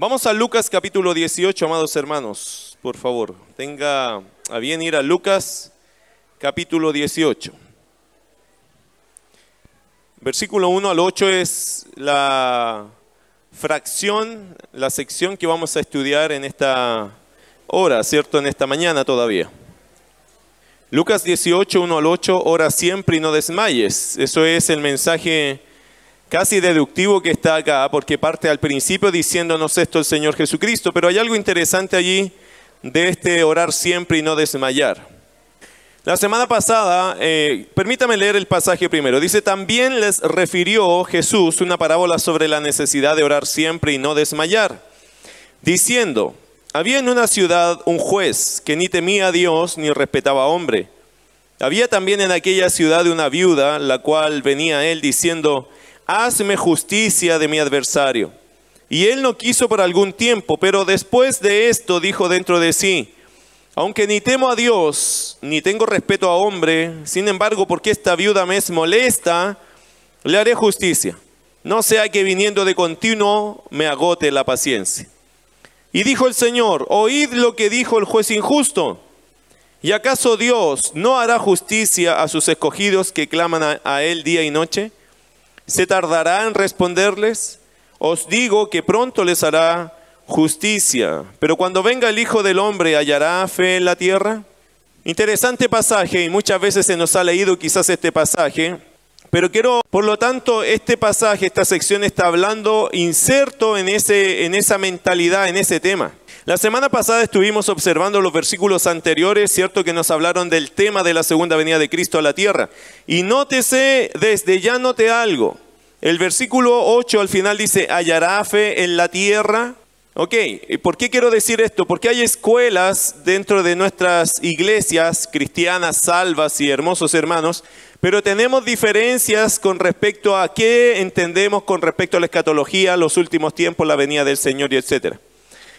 Vamos a Lucas capítulo 18, amados hermanos, por favor. Tenga a bien ir a Lucas capítulo 18. Versículo 1 al 8 es la fracción, la sección que vamos a estudiar en esta hora, ¿cierto? En esta mañana todavía. Lucas 18, 1 al 8, ora siempre y no desmayes. Eso es el mensaje casi deductivo que está acá, porque parte al principio diciéndonos esto el Señor Jesucristo, pero hay algo interesante allí de este orar siempre y no desmayar. La semana pasada, eh, permítame leer el pasaje primero. Dice, también les refirió Jesús una parábola sobre la necesidad de orar siempre y no desmayar, diciendo, había en una ciudad un juez que ni temía a Dios ni respetaba a hombre. Había también en aquella ciudad una viuda, la cual venía a él diciendo, hazme justicia de mi adversario. Y él no quiso por algún tiempo, pero después de esto dijo dentro de sí, aunque ni temo a Dios, ni tengo respeto a hombre, sin embargo, porque esta viuda me es molesta, le haré justicia. No sea que viniendo de continuo me agote la paciencia. Y dijo el Señor, oíd lo que dijo el juez injusto. ¿Y acaso Dios no hará justicia a sus escogidos que claman a, a Él día y noche? ¿Se tardará en responderles? Os digo que pronto les hará justicia. Pero cuando venga el Hijo del Hombre, ¿hallará fe en la tierra? Interesante pasaje y muchas veces se nos ha leído quizás este pasaje, pero quiero, por lo tanto, este pasaje, esta sección está hablando inserto en, ese, en esa mentalidad, en ese tema. La semana pasada estuvimos observando los versículos anteriores, cierto que nos hablaron del tema de la segunda venida de Cristo a la tierra. Y nótese, desde ya note algo. El versículo 8 al final dice, hallará fe en la tierra. Ok, ¿por qué quiero decir esto? Porque hay escuelas dentro de nuestras iglesias cristianas salvas y hermosos hermanos, pero tenemos diferencias con respecto a qué entendemos con respecto a la escatología, los últimos tiempos, la venida del Señor y etcétera.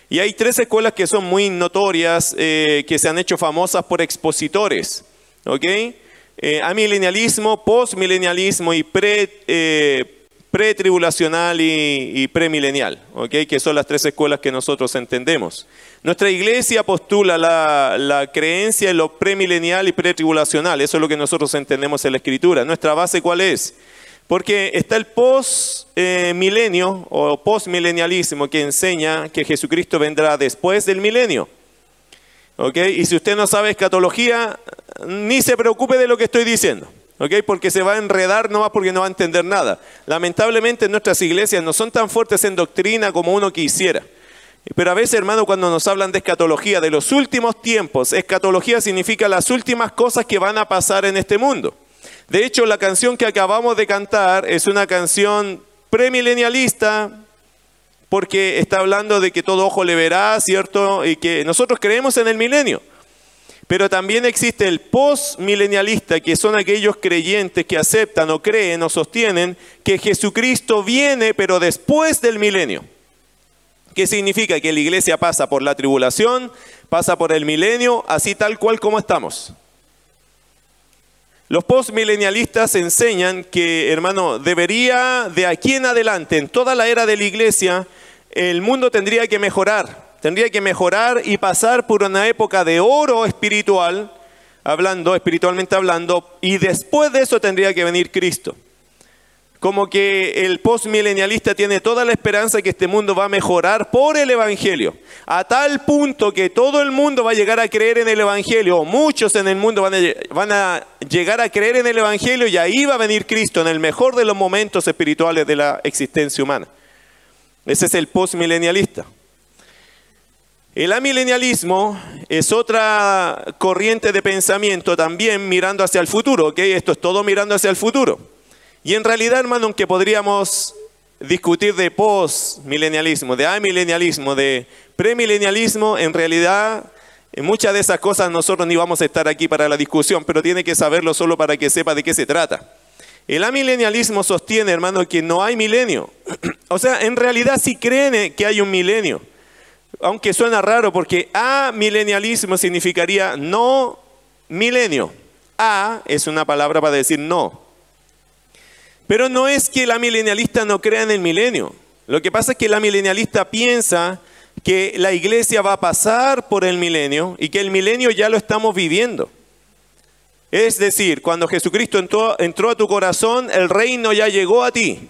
Y hay tres escuelas que son muy notorias, eh, que se han hecho famosas por expositores. ¿Ok? Eh, amilenialismo, postmilenialismo y pre, eh, pretribulacional y, y premilenial, ¿ok? que son las tres escuelas que nosotros entendemos. Nuestra iglesia postula la, creencia en lo premilenial y pretribulacional, eso es lo que nosotros entendemos en la escritura. ¿Nuestra base cuál es? Porque está el post-milenio o post-milenialismo que enseña que Jesucristo vendrá después del milenio. ¿Ok? Y si usted no sabe escatología, ni se preocupe de lo que estoy diciendo. ¿Ok? Porque se va a enredar nomás porque no va a entender nada. Lamentablemente nuestras iglesias no son tan fuertes en doctrina como uno quisiera. Pero a veces, hermano, cuando nos hablan de escatología, de los últimos tiempos, escatología significa las últimas cosas que van a pasar en este mundo. De hecho, la canción que acabamos de cantar es una canción premilenialista porque está hablando de que todo ojo le verá, ¿cierto? Y que nosotros creemos en el milenio. Pero también existe el postmilenialista, que son aquellos creyentes que aceptan o creen o sostienen que Jesucristo viene, pero después del milenio. ¿Qué significa? Que la iglesia pasa por la tribulación, pasa por el milenio, así tal cual como estamos. Los postmilenialistas enseñan que, hermano, debería de aquí en adelante, en toda la era de la iglesia, el mundo tendría que mejorar, tendría que mejorar y pasar por una época de oro espiritual, hablando, espiritualmente hablando, y después de eso tendría que venir Cristo como que el postmilenialista tiene toda la esperanza que este mundo va a mejorar por el Evangelio, a tal punto que todo el mundo va a llegar a creer en el Evangelio, o muchos en el mundo van a, van a llegar a creer en el Evangelio y ahí va a venir Cristo en el mejor de los momentos espirituales de la existencia humana. Ese es el postmilenialista. El amilenialismo es otra corriente de pensamiento también mirando hacia el futuro, ¿ok? Esto es todo mirando hacia el futuro. Y en realidad, hermano, aunque podríamos discutir de post-milenialismo, de amilenialismo, de premilenialismo, en realidad en muchas de esas cosas nosotros ni vamos a estar aquí para la discusión, pero tiene que saberlo solo para que sepa de qué se trata. El amilenialismo sostiene, hermano, que no hay milenio. o sea, en realidad sí creen que hay un milenio. Aunque suena raro porque amilenialismo significaría no milenio. A es una palabra para decir no. Pero no es que la milenialista no crea en el milenio. Lo que pasa es que la milenialista piensa que la iglesia va a pasar por el milenio y que el milenio ya lo estamos viviendo. Es decir, cuando Jesucristo entró, entró, a tu corazón, el reino ya llegó a ti.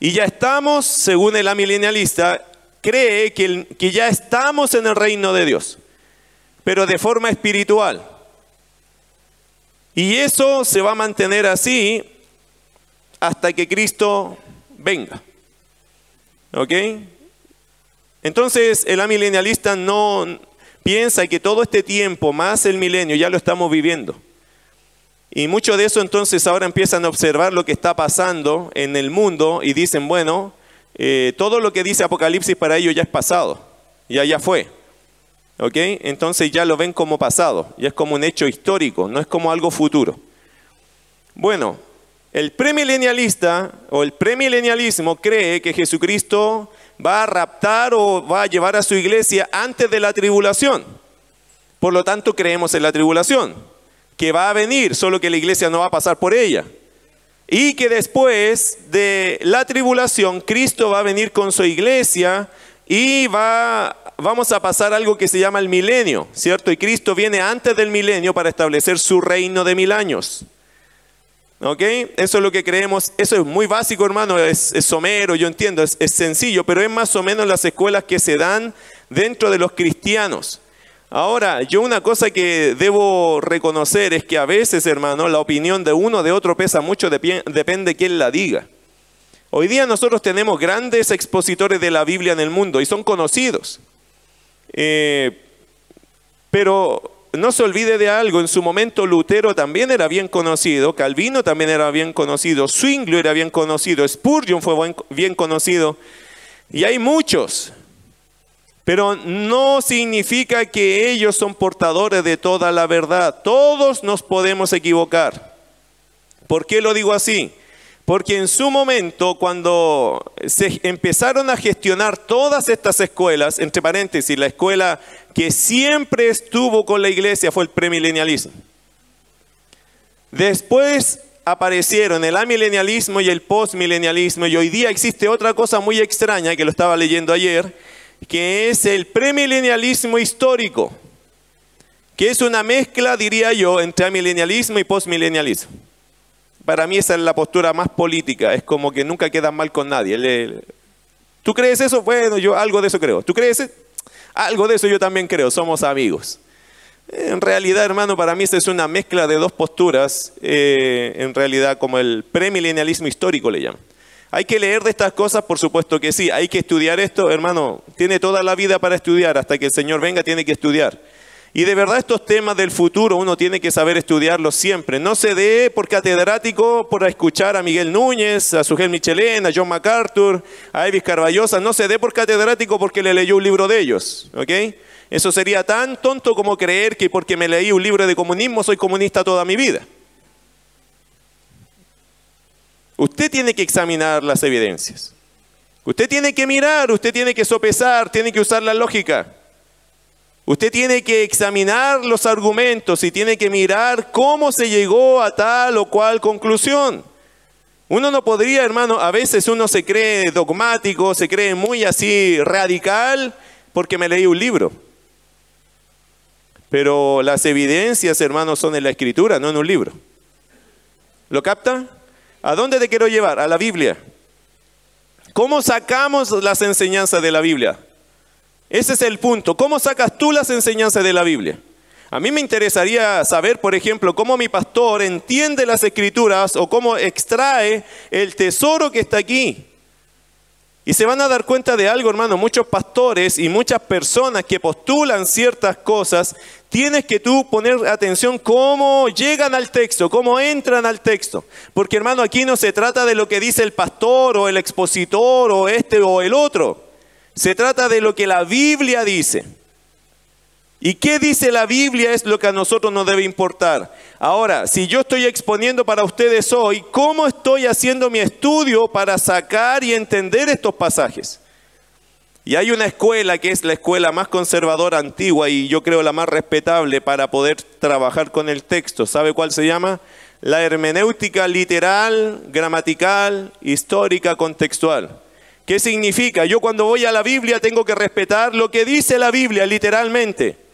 Y ya estamos, según el amilenialista, cree que, que ya estamos en el reino de Dios, pero de forma espiritual. Y eso se va a mantener así hasta que Cristo venga. ¿Ok? Entonces el amilenialista no piensa que todo este tiempo, más el milenio, ya lo estamos viviendo. Y mucho de eso entonces ahora empiezan a observar lo que está pasando en el mundo y dicen, bueno, eh, todo lo que dice Apocalipsis para ellos ya es pasado, ya ya fue. ¿Ok? Entonces ya lo ven como pasado, ya es como un hecho histórico, no es como algo futuro. Bueno, el premilenialista o el premilenialismo cree que Jesucristo va a raptar o va a llevar a su iglesia antes de la tribulación. Por lo tanto, creemos en la tribulación, que va a venir, solo que la iglesia no va a pasar por ella. Y que después de la tribulación, Cristo va a venir con su iglesia y va, vamos a pasar algo que se llama el milenio, ¿cierto? Y Cristo viene antes del milenio para establecer su reino de mil años. ¿Ok? Eso es lo que creemos. Eso es muy básico, hermano. Es, somero, yo entiendo. Es, es, sencillo, pero es más o menos las escuelas que se dan dentro de los cristianos. Ahora, yo una cosa que debo reconocer es que a veces, hermano, la opinión de uno de otro pesa mucho, depende de quién la diga. Hoy día nosotros tenemos grandes expositores de la Biblia en el mundo y son conocidos. Eh, pero no se olvide de algo, en su momento Lutero también era bien conocido, Calvino también era bien conocido, Zwingli era bien conocido, Spurgeon fue bien conocido, y hay muchos, pero no significa que ellos son portadores de toda la verdad, todos nos podemos equivocar. ¿Por qué lo digo así? Porque en su momento, cuando se empezaron a gestionar todas estas escuelas, entre paréntesis, la escuela que siempre estuvo con la iglesia fue el premilenialismo. Después aparecieron el amilenialismo y el postmilenialismo, y hoy día existe otra cosa muy extraña que lo estaba leyendo ayer, que es el premilenialismo histórico, que es una mezcla, diría yo, entre amilenialismo y postmilenialismo. Para mí esa es la postura más política, es como que nunca quedan mal con nadie. ¿Tú crees eso? Bueno, yo algo de eso creo. ¿Tú crees? Algo de eso yo también creo, somos amigos. En realidad, hermano, para mí esta es una mezcla de dos posturas, eh, en realidad como el premilenialismo histórico le llaman. ¿Hay que leer de estas cosas? Por supuesto que sí. ¿Hay que estudiar esto? Hermano, tiene toda la vida para estudiar. Hasta que el Señor venga tiene que estudiar. Y de verdad estos temas del futuro uno tiene que saber estudiarlos siempre. No se dé por catedrático por escuchar a Miguel Núñez, a Sujel Michelén, a John MacArthur, a Evis Carballosa. No se dé por catedrático porque le leyó un libro de ellos. Eso sería tan tonto como creer que porque me leí un libro de comunismo soy comunista toda mi vida. Usted tiene que examinar las evidencias. Usted tiene que mirar, usted tiene que sopesar, tiene que usar la lógica. Usted tiene que examinar los argumentos y tiene que mirar cómo se llegó a tal o cual conclusión. Uno no podría, hermano, a veces uno se cree dogmático, se cree muy así radical porque me leí un libro. Pero las evidencias, hermano, son en la escritura, no en un libro. ¿Lo capta? ¿A dónde te quiero llevar? A la Biblia. ¿Cómo sacamos las enseñanzas de la Biblia? Ese es el punto. ¿Cómo sacas tú las enseñanzas de la Biblia? A mí me interesaría saber, por ejemplo, cómo mi pastor entiende las escrituras o cómo extrae el tesoro que está aquí. Y se van a dar cuenta de algo, hermano, muchos pastores y muchas personas que postulan ciertas cosas, tienes que tú poner atención cómo llegan al texto, cómo entran al texto. Porque, hermano, aquí no se trata de lo que dice el pastor o el expositor o este o el otro. Se trata de lo que la Biblia dice. ¿Y qué dice la Biblia es lo que a nosotros nos debe importar? Ahora, si yo estoy exponiendo para ustedes hoy, ¿cómo estoy haciendo mi estudio para sacar y entender estos pasajes? Y hay una escuela que es la escuela más conservadora antigua y yo creo la más respetable para poder trabajar con el texto. ¿Sabe cuál se llama? La hermenéutica literal, gramatical, histórica, contextual ¿Qué significa? Yo cuando voy a la Biblia tengo que respetar lo que dice la Biblia literalmente.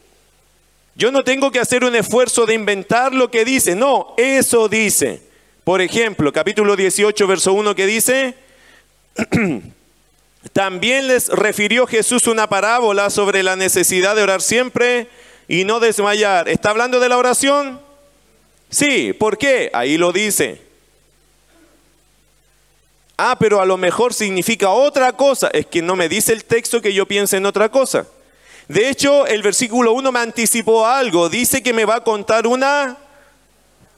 Yo no tengo que hacer un esfuerzo de inventar lo que dice, no, eso dice. Por ejemplo, capítulo 18, verso 1 que dice, también les refirió Jesús una parábola sobre la necesidad de orar siempre y no desmayar. ¿Está hablando de la oración? Sí, ¿por qué? Ahí lo dice. Ah, pero a lo mejor significa otra cosa. Es que no me dice el texto que yo piense en otra cosa. De hecho, el versículo 1 me anticipó algo. Dice que me va a contar una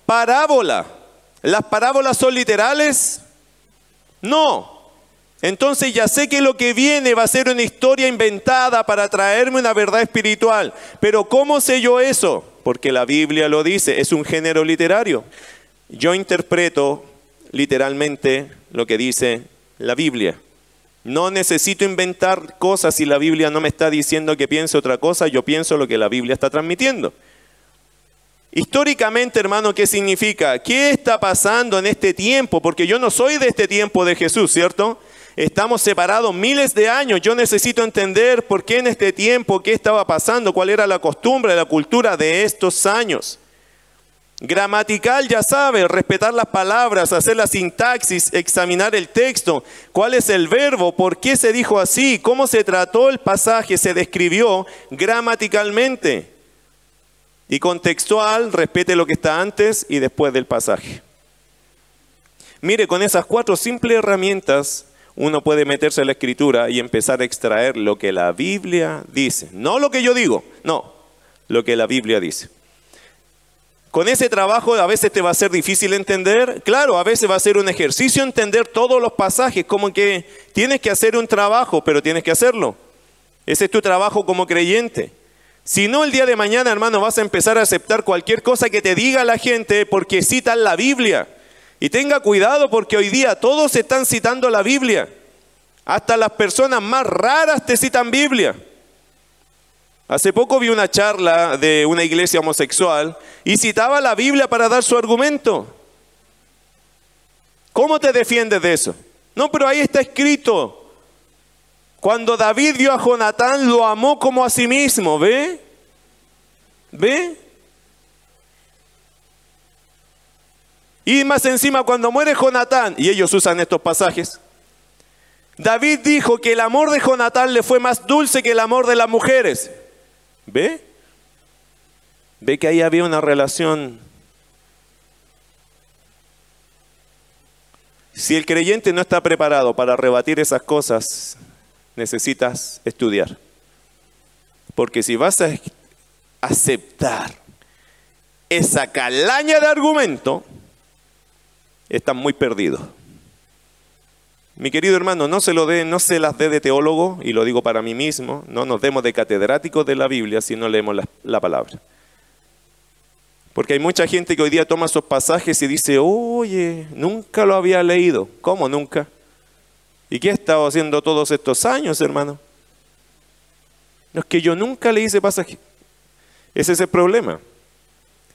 parábola. ¿Las parábolas son literales? No. Entonces ya sé que lo que viene va a ser una historia inventada para traerme una verdad espiritual. Pero ¿cómo sé yo eso? Porque la Biblia lo dice, es un género literario. Yo interpreto literalmente lo que dice la Biblia. No necesito inventar cosas si la Biblia no me está diciendo que piense otra cosa, yo pienso lo que la Biblia está transmitiendo. Históricamente, hermano, ¿qué significa? ¿Qué está pasando en este tiempo? Porque yo no soy de este tiempo de Jesús, ¿cierto? Estamos separados miles de años. Yo necesito entender por qué en este tiempo, qué estaba pasando, cuál era la costumbre, la cultura de estos años. Gramatical ya sabe, respetar las palabras, hacer la sintaxis, examinar el texto, cuál es el verbo, por qué se dijo así, cómo se trató el pasaje, se describió gramaticalmente. Y contextual, respete lo que está antes y después del pasaje. Mire, con esas cuatro simples herramientas uno puede meterse en la escritura y empezar a extraer lo que la Biblia dice. No lo que yo digo, no, lo que la Biblia dice. Con ese trabajo a veces te va a ser difícil entender. Claro, a veces va a ser un ejercicio entender todos los pasajes, como que tienes que hacer un trabajo, pero tienes que hacerlo. Ese es tu trabajo como creyente. Si no, el día de mañana, hermano, vas a empezar a aceptar cualquier cosa que te diga la gente porque citan la Biblia. Y tenga cuidado porque hoy día todos están citando la Biblia. Hasta las personas más raras te citan Biblia. Hace poco vi una charla de una iglesia homosexual y citaba la Biblia para dar su argumento. ¿Cómo te defiendes de eso? No, pero ahí está escrito. Cuando David vio a Jonatán, lo amó como a sí mismo, ¿ve? ¿Ve? Y más encima, cuando muere Jonatán, y ellos usan estos pasajes, David dijo que el amor de Jonatán le fue más dulce que el amor de las mujeres. ¿Ve? Ve que ahí había una relación. Si el creyente no está preparado para rebatir esas cosas, necesitas estudiar. Porque si vas a aceptar esa calaña de argumento, están muy perdidos. Mi querido hermano, no se lo dé, no se las dé de teólogo, y lo digo para mí mismo, no nos demos de catedráticos de la Biblia si no leemos la, la palabra. Porque hay mucha gente que hoy día toma esos pasajes y dice, oye, nunca lo había leído. ¿Cómo nunca? ¿Y qué he estado haciendo todos estos años, hermano? No es que yo nunca leí ese pasaje. Ese es el problema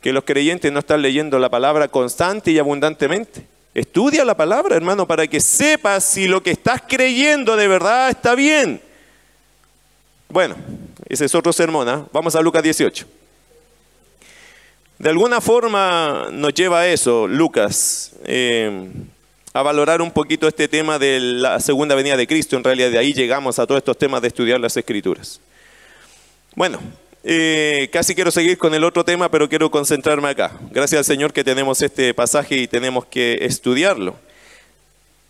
que los creyentes no están leyendo la palabra constante y abundantemente. Estudia la palabra, hermano, para que sepas si lo que estás creyendo de verdad está bien. Bueno, ese es otro sermón. ¿ah? Vamos a Lucas 18. De alguna forma nos lleva a eso, Lucas, eh, a valorar un poquito este tema de la segunda venida de Cristo. En realidad de ahí llegamos a todos estos temas de estudiar las escrituras. Bueno, eh, casi quiero seguir con el otro tema, pero quiero concentrarme acá. Gracias al Señor que tenemos este pasaje y tenemos que estudiarlo.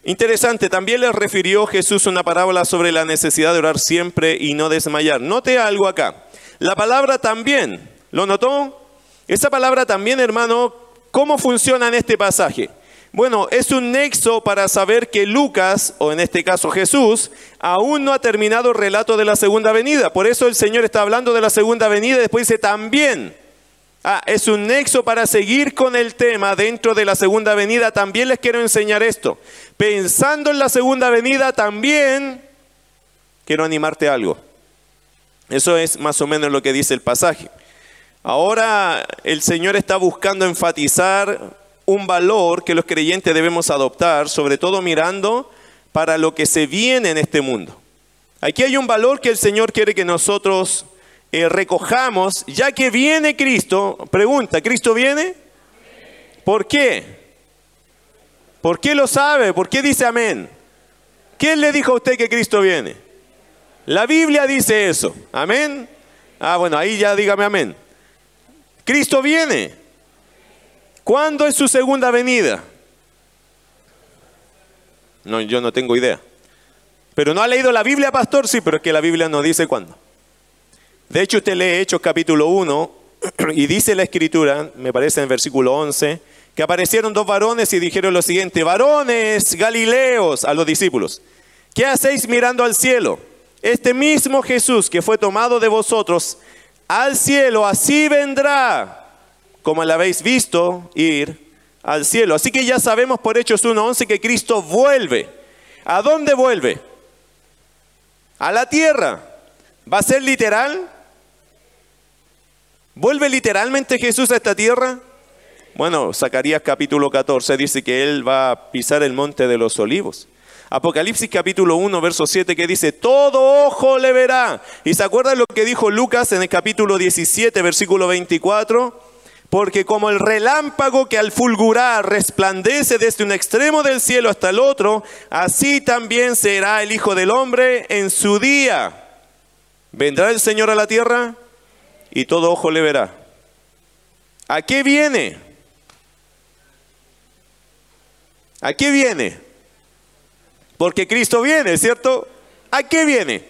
Interesante, también le refirió Jesús una parábola sobre la necesidad de orar siempre y no desmayar. Note algo acá. La palabra también, ¿lo notó? Esa palabra también, hermano, ¿cómo funciona en este pasaje? Bueno, es un nexo para saber que Lucas, o en este caso Jesús, aún no ha terminado el relato de la segunda venida. Por eso el Señor está hablando de la segunda venida y después dice también. Ah, es un nexo para seguir con el tema dentro de la segunda venida. También les quiero enseñar esto. Pensando en la segunda venida, también quiero animarte a algo. Eso es más o menos lo que dice el pasaje. Ahora el Señor está buscando enfatizar un valor que los creyentes debemos adoptar, sobre todo mirando para lo que se viene en este mundo. Aquí hay un valor que el Señor quiere que nosotros eh, recojamos, ya que viene Cristo. Pregunta, ¿Cristo viene? ¿Por qué? ¿Por qué lo sabe? ¿Por qué dice amén? ¿Quién le dijo a usted que Cristo viene? La Biblia dice eso. Amén. Ah, bueno, ahí ya dígame amén. Cristo viene. ¿Cuándo es su segunda venida? No, yo no tengo idea. Pero no ha leído la Biblia, pastor, sí, pero es que la Biblia no dice cuándo. De hecho, usted lee Hechos capítulo 1 y dice la escritura, me parece en versículo 11, que aparecieron dos varones y dijeron lo siguiente, varones galileos a los discípulos, ¿qué hacéis mirando al cielo? Este mismo Jesús que fue tomado de vosotros al cielo, así vendrá, como le habéis visto ir al cielo. Así que ya sabemos por Hechos 1.11 que Cristo vuelve. ¿A dónde vuelve? A la tierra. ¿Va a ser literal? ¿Vuelve literalmente Jesús a esta tierra? Bueno, Zacarías capítulo 14 dice que él va a pisar el monte de los olivos. Apocalipsis capítulo 1, verso 7 que dice, todo ojo le verá. ¿Y se acuerdan lo que dijo Lucas en el capítulo 17, versículo 24? Porque como el relámpago que al fulgurar resplandece desde un extremo del cielo hasta el otro, así también será el Hijo del Hombre en su día. ¿Vendrá el Señor a la tierra? Y todo ojo le verá. ¿A qué viene? ¿A qué viene? Porque Cristo viene, ¿cierto? ¿A qué viene?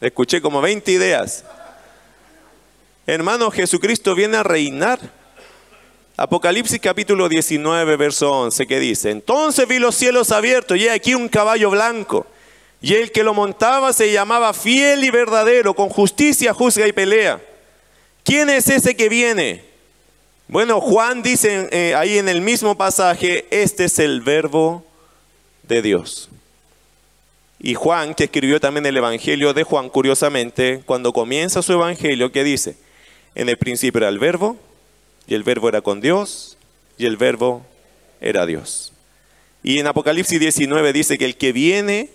Escuché como 20 ideas. Hermano, Jesucristo viene a reinar. Apocalipsis capítulo 19, verso 11, que dice, entonces vi los cielos abiertos y aquí un caballo blanco, y el que lo montaba se llamaba fiel y verdadero, con justicia juzga y pelea. ¿Quién es ese que viene? Bueno, Juan dice eh, ahí en el mismo pasaje, este es el verbo de Dios. Y Juan, que escribió también el Evangelio de Juan, curiosamente, cuando comienza su Evangelio, ¿qué dice? En el principio era el verbo, y el verbo era con Dios, y el verbo era Dios. Y en Apocalipsis 19 dice que el que viene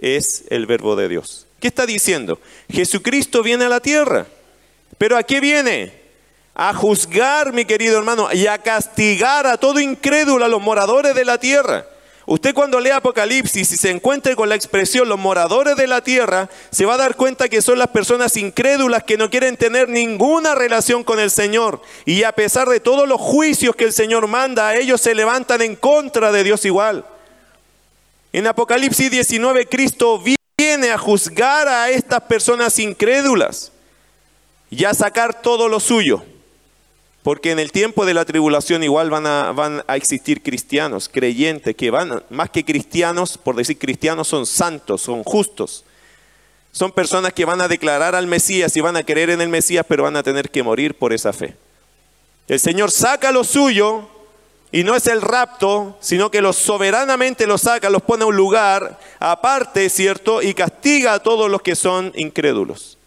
es el verbo de Dios. ¿Qué está diciendo? Jesucristo viene a la tierra. ¿Pero a qué viene? a juzgar, mi querido hermano, y a castigar a todo incrédulo, a los moradores de la tierra. Usted cuando lee Apocalipsis y se encuentre con la expresión los moradores de la tierra, se va a dar cuenta que son las personas incrédulas que no quieren tener ninguna relación con el Señor. Y a pesar de todos los juicios que el Señor manda, a ellos se levantan en contra de Dios igual. En Apocalipsis 19, Cristo viene a juzgar a estas personas incrédulas y a sacar todo lo suyo. Porque en el tiempo de la tribulación igual van a, van a existir cristianos, creyentes, que van, más que cristianos, por decir cristianos, son santos, son justos. Son personas que van a declarar al Mesías y van a creer en el Mesías, pero van a tener que morir por esa fe. El Señor saca lo suyo y no es el rapto, sino que los soberanamente los saca, los pone a un lugar aparte, ¿cierto? Y castiga a todos los que son incrédulos.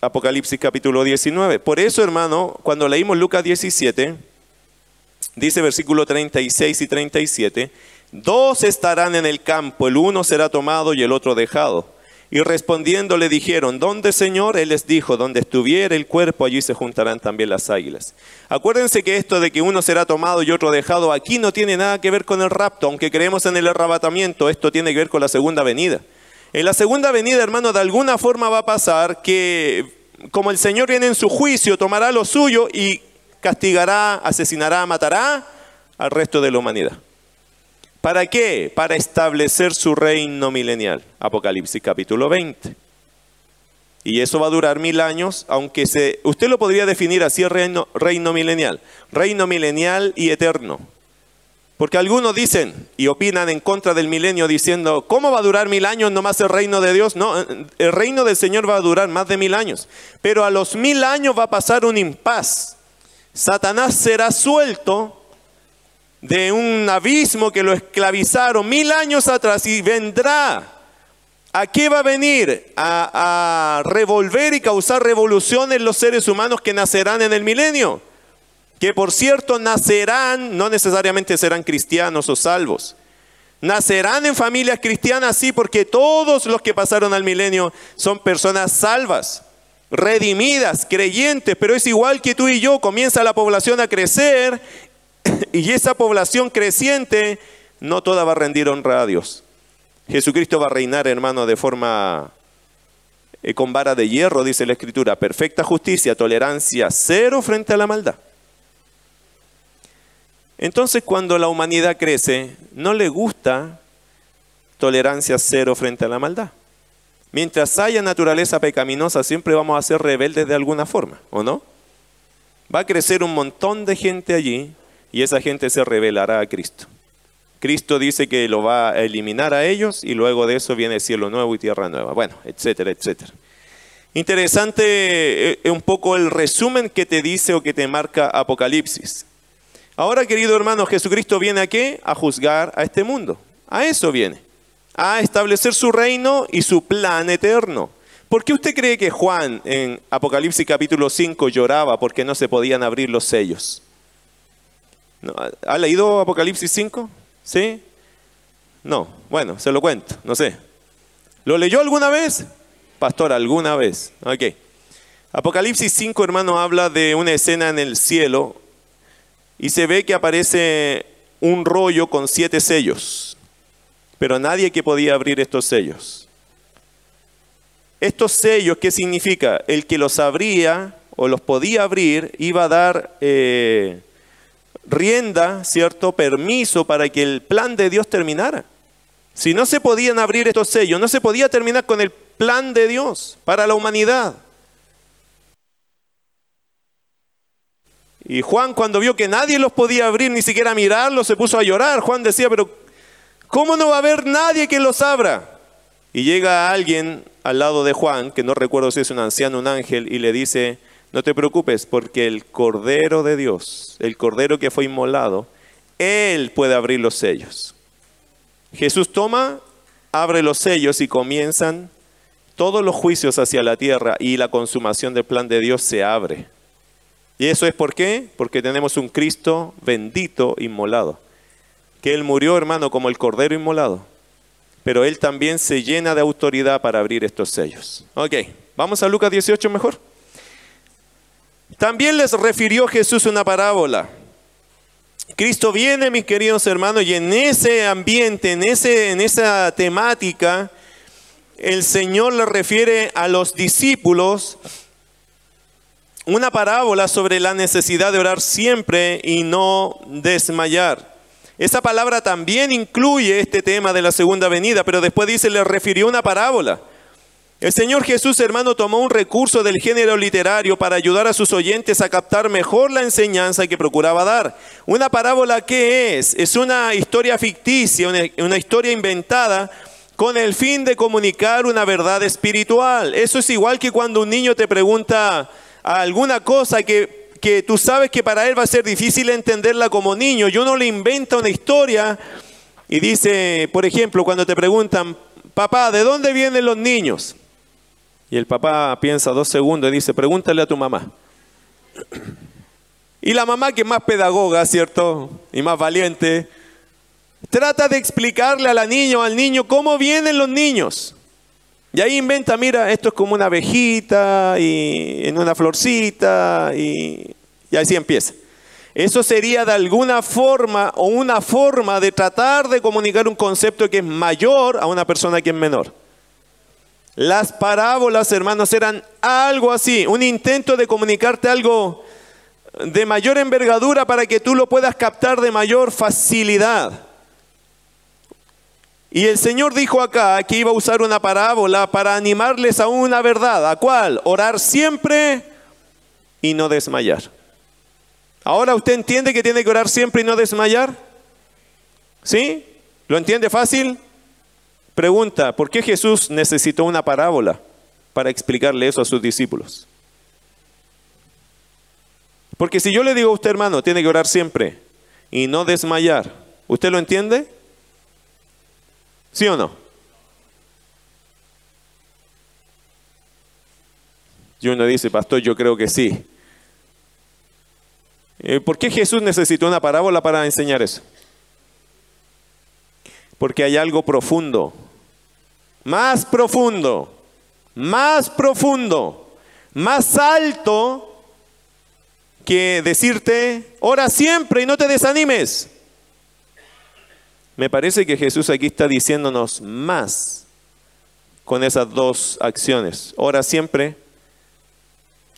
Apocalipsis capítulo 19. Por eso, hermano, cuando leímos Lucas 17, dice versículo 36 y 37, dos estarán en el campo, el uno será tomado y el otro dejado. Y respondiendo le dijeron, ¿dónde Señor? Él les dijo, donde estuviera el cuerpo, allí se juntarán también las águilas. Acuérdense que esto de que uno será tomado y otro dejado, aquí no tiene nada que ver con el rapto, aunque creemos en el arrebatamiento, esto tiene que ver con la segunda venida. En la segunda venida, hermano, de alguna forma va a pasar que como el Señor viene en su juicio, tomará lo suyo y castigará, asesinará, matará al resto de la humanidad. ¿Para qué? Para establecer su reino milenial. Apocalipsis capítulo 20. Y eso va a durar mil años, aunque se, usted lo podría definir así, reino, reino milenial. Reino milenial y eterno. Porque algunos dicen y opinan en contra del milenio diciendo, ¿cómo va a durar mil años nomás el reino de Dios? No, el reino del Señor va a durar más de mil años. Pero a los mil años va a pasar un impas. Satanás será suelto de un abismo que lo esclavizaron mil años atrás y vendrá. ¿A qué va a venir? A, a revolver y causar revolución en los seres humanos que nacerán en el milenio que por cierto nacerán, no necesariamente serán cristianos o salvos, nacerán en familias cristianas, sí, porque todos los que pasaron al milenio son personas salvas, redimidas, creyentes, pero es igual que tú y yo, comienza la población a crecer y esa población creciente no toda va a rendir honra a Dios. Jesucristo va a reinar, hermano, de forma eh, con vara de hierro, dice la Escritura, perfecta justicia, tolerancia, cero frente a la maldad. Entonces cuando la humanidad crece, no le gusta tolerancia cero frente a la maldad. Mientras haya naturaleza pecaminosa, siempre vamos a ser rebeldes de alguna forma, ¿o no? Va a crecer un montón de gente allí y esa gente se rebelará a Cristo. Cristo dice que lo va a eliminar a ellos y luego de eso viene cielo nuevo y tierra nueva. Bueno, etcétera, etcétera. Interesante eh, un poco el resumen que te dice o que te marca Apocalipsis. Ahora, querido hermano, Jesucristo viene a qué? A juzgar a este mundo. A eso viene. A establecer su reino y su plan eterno. ¿Por qué usted cree que Juan en Apocalipsis capítulo 5 lloraba porque no se podían abrir los sellos? ¿Ha leído Apocalipsis 5? ¿Sí? No. Bueno, se lo cuento, no sé. ¿Lo leyó alguna vez? Pastor, alguna vez. Ok. Apocalipsis 5, hermano, habla de una escena en el cielo y se ve que aparece un rollo con siete sellos, pero nadie que podía abrir estos sellos. Estos sellos, ¿qué significa? El que los abría o los podía abrir iba a dar eh, rienda, ¿cierto? Permiso para que el plan de Dios terminara. Si no se podían abrir estos sellos, no se podía terminar con el plan de Dios para la humanidad. Y Juan cuando vio que nadie los podía abrir, ni siquiera mirarlos, se puso a llorar. Juan decía, pero ¿cómo no va a haber nadie que los abra? Y llega alguien al lado de Juan, que no recuerdo si es un anciano, un ángel, y le dice, no te preocupes, porque el Cordero de Dios, el Cordero que fue inmolado, Él puede abrir los sellos. Jesús toma, abre los sellos y comienzan todos los juicios hacia la tierra y la consumación del plan de Dios se abre. ¿Y eso es por qué? Porque tenemos un Cristo bendito inmolado. Que Él murió, hermano, como el Cordero inmolado. Pero Él también se llena de autoridad para abrir estos sellos. Ok, vamos a Lucas 18 mejor. También les refirió Jesús una parábola. Cristo viene, mis queridos hermanos, y en ese ambiente, en, ese, en esa temática, el Señor le refiere a los discípulos una parábola sobre la necesidad de orar siempre y no desmayar. Esa palabra también incluye este tema de la segunda venida, pero después dice, le refirió una parábola. El Señor Jesús, hermano, tomó un recurso del género literario para ayudar a sus oyentes a captar mejor la enseñanza que procuraba dar. Una parábola, ¿qué es? Es una historia ficticia, una, una historia inventada con el fin de comunicar una verdad espiritual. Eso es igual que cuando un niño te pregunta, alguna cosa que, que tú sabes que para él va a ser difícil entenderla como niño. Yo no le inventa una historia y dice, por ejemplo, cuando te preguntan, papá, ¿de dónde vienen los niños? Y el papá piensa dos segundos y dice, pregúntale a tu mamá. Y la mamá, que es más pedagoga, ¿cierto? Y más valiente, trata de explicarle a la niña o al niño cómo vienen los niños. Y ahí inventa, mira, esto es como una abejita y en una florcita y, y así empieza. Eso sería de alguna forma o una forma de tratar de comunicar un concepto que es mayor a una persona que es menor. Las parábolas, hermanos, eran algo así, un intento de comunicarte algo de mayor envergadura para que tú lo puedas captar de mayor facilidad. Y el Señor dijo acá que iba a usar una parábola para animarles a una verdad. ¿A cuál? Orar siempre y no desmayar. Ahora usted entiende que tiene que orar siempre y no desmayar. ¿Sí? ¿Lo entiende fácil? Pregunta, ¿por qué Jesús necesitó una parábola para explicarle eso a sus discípulos? Porque si yo le digo a usted, hermano, tiene que orar siempre y no desmayar, ¿usted lo entiende? ¿Sí o no? Y uno dice, pastor, yo creo que sí. Eh, ¿Por qué Jesús necesitó una parábola para enseñar eso? Porque hay algo profundo, más profundo, más profundo, más alto que decirte, ora siempre y no te desanimes. Me parece que Jesús aquí está diciéndonos más con esas dos acciones. Ora siempre,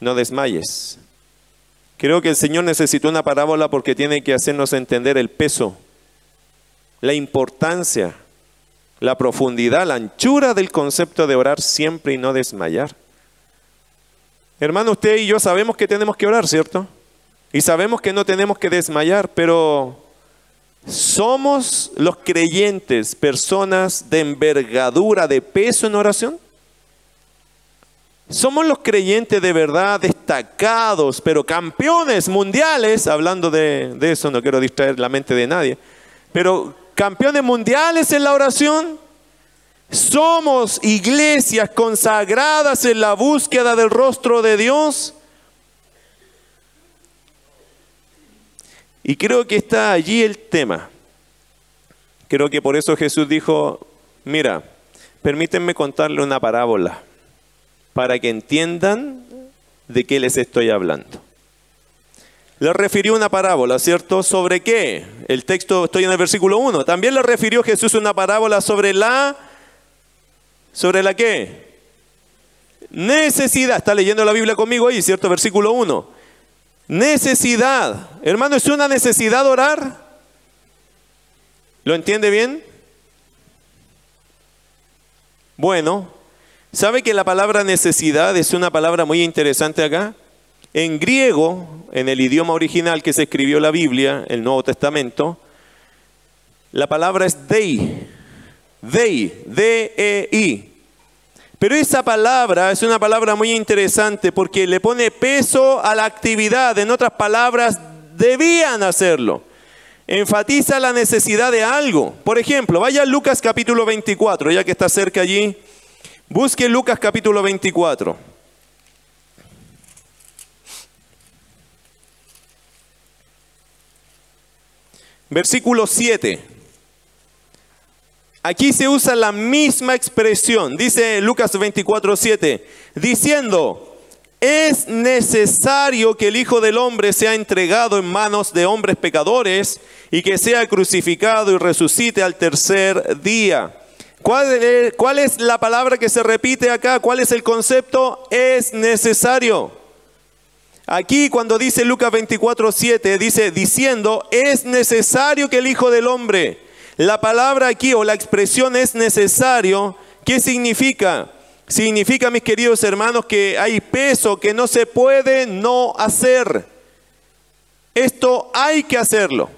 no desmayes. Creo que el Señor necesitó una parábola porque tiene que hacernos entender el peso, la importancia, la profundidad, la anchura del concepto de orar siempre y no desmayar. Hermano, usted y yo sabemos que tenemos que orar, ¿cierto? Y sabemos que no tenemos que desmayar, pero ¿somos los creyentes personas de envergadura, de peso en oración? Somos los creyentes de verdad destacados, pero campeones mundiales, hablando de, eso, no quiero distraer la mente de nadie, pero campeones mundiales en la oración. Somos iglesias consagradas en la búsqueda del rostro de Dios. Y creo que está allí el tema. Creo que por eso Jesús dijo, mira, permítanme contarle una parábola para que entiendan de qué les estoy hablando. Le refirió una parábola, ¿cierto? ¿Sobre qué? El texto, estoy en el versículo 1. También le refirió Jesús una parábola sobre la... ¿Sobre la qué? Necesidad. Está leyendo la Biblia conmigo ahí, ¿cierto? Versículo 1. Necesidad. Hermano, ¿es una necesidad orar? ¿Lo entiende bien? Bueno, ¿Sabe que la palabra necesidad es una palabra muy interesante acá? En griego, en el idioma original que se escribió la Biblia, el Nuevo Testamento, la palabra es dei, dei, D-E-I. Pero esa palabra es una palabra muy interesante porque le pone peso a la actividad. En otras palabras, debían hacerlo. Enfatiza la necesidad de algo. Por ejemplo, vaya a Lucas capítulo 24, ya que está cerca allí. Busque Lucas capítulo 24. Versículo 7. Aquí se usa la misma expresión, dice Lucas 24, 7, diciendo, es necesario que el Hijo del Hombre sea entregado en manos de hombres pecadores y que sea crucificado y resucite al tercer día. ¿Cuál es, la palabra que se repite acá? ¿Cuál es el concepto? Es necesario. Aquí cuando dice Lucas 24, 7, dice diciendo, es necesario que el Hijo del Hombre, la palabra aquí o la expresión es necesario, ¿qué significa? Significa, mis queridos hermanos, que hay peso que no se puede no hacer. Esto hay que hacerlo.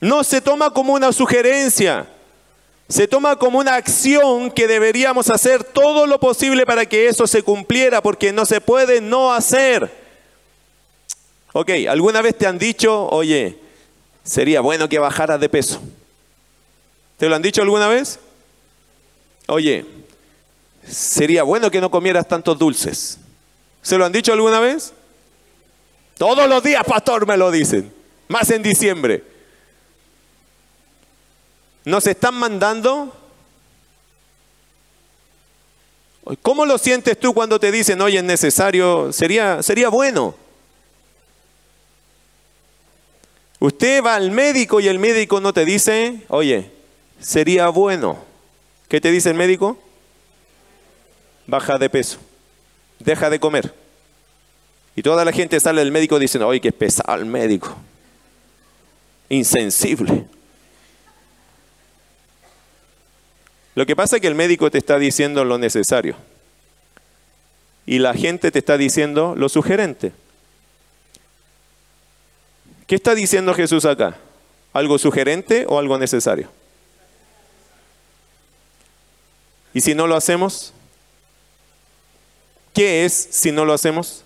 No se toma como una sugerencia se toma como una acción que deberíamos hacer todo lo posible para que eso se cumpliera, porque no se puede no hacer. Ok, ¿alguna vez te han dicho, oye, sería bueno que bajaras de peso? ¿Te lo han dicho alguna vez? Oye, sería bueno que no comieras tantos dulces. ¿Se lo han dicho alguna vez? Todos los días, pastor, me lo dicen. Más en diciembre. Nos están mandando. ¿Cómo lo sientes tú cuando te dicen, oye, es necesario? Sería, sería bueno. Usted va al médico y el médico no te dice, oye, sería bueno. ¿Qué te dice el médico? Baja de peso, deja de comer. Y toda la gente sale del médico diciendo, oye, qué pesado el médico. Insensible. Lo que pasa es que el médico te está diciendo lo necesario y la gente te está diciendo lo sugerente. ¿Qué está diciendo Jesús acá? ¿Algo sugerente o algo necesario? ¿Y si no lo hacemos? ¿Qué es si no lo hacemos?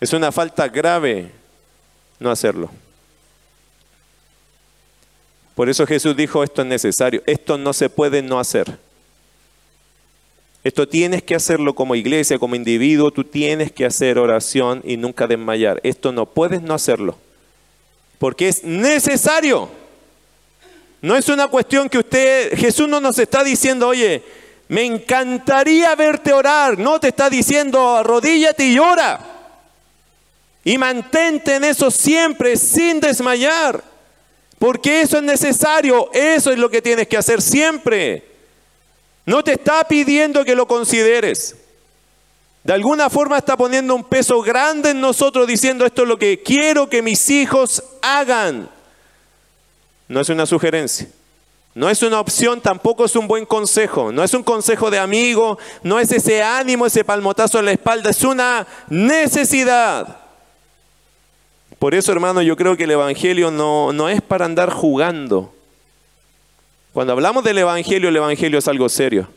Es una falta grave no hacerlo. Por eso Jesús dijo, esto es necesario, esto no se puede no hacer. Esto tienes que hacerlo como iglesia, como individuo, tú tienes que hacer oración y nunca desmayar. Esto no puedes no hacerlo, porque es necesario. No es una cuestión que usted, Jesús no nos está diciendo, oye, me encantaría verte orar. No te está diciendo, arrodíllate y ora. Y mantente en eso siempre, sin desmayar. Porque eso es necesario, eso es lo que tienes que hacer siempre. No te está pidiendo que lo consideres. De alguna forma está poniendo un peso grande en nosotros diciendo esto es lo que quiero que mis hijos hagan. No es una sugerencia. No es una opción, tampoco es un buen consejo. No es un consejo de amigo, no es ese ánimo, ese palmotazo en la espalda. Es una necesidad. Por eso, hermano, yo creo que el Evangelio no, no es para andar jugando. Cuando hablamos del Evangelio, el Evangelio es algo serio.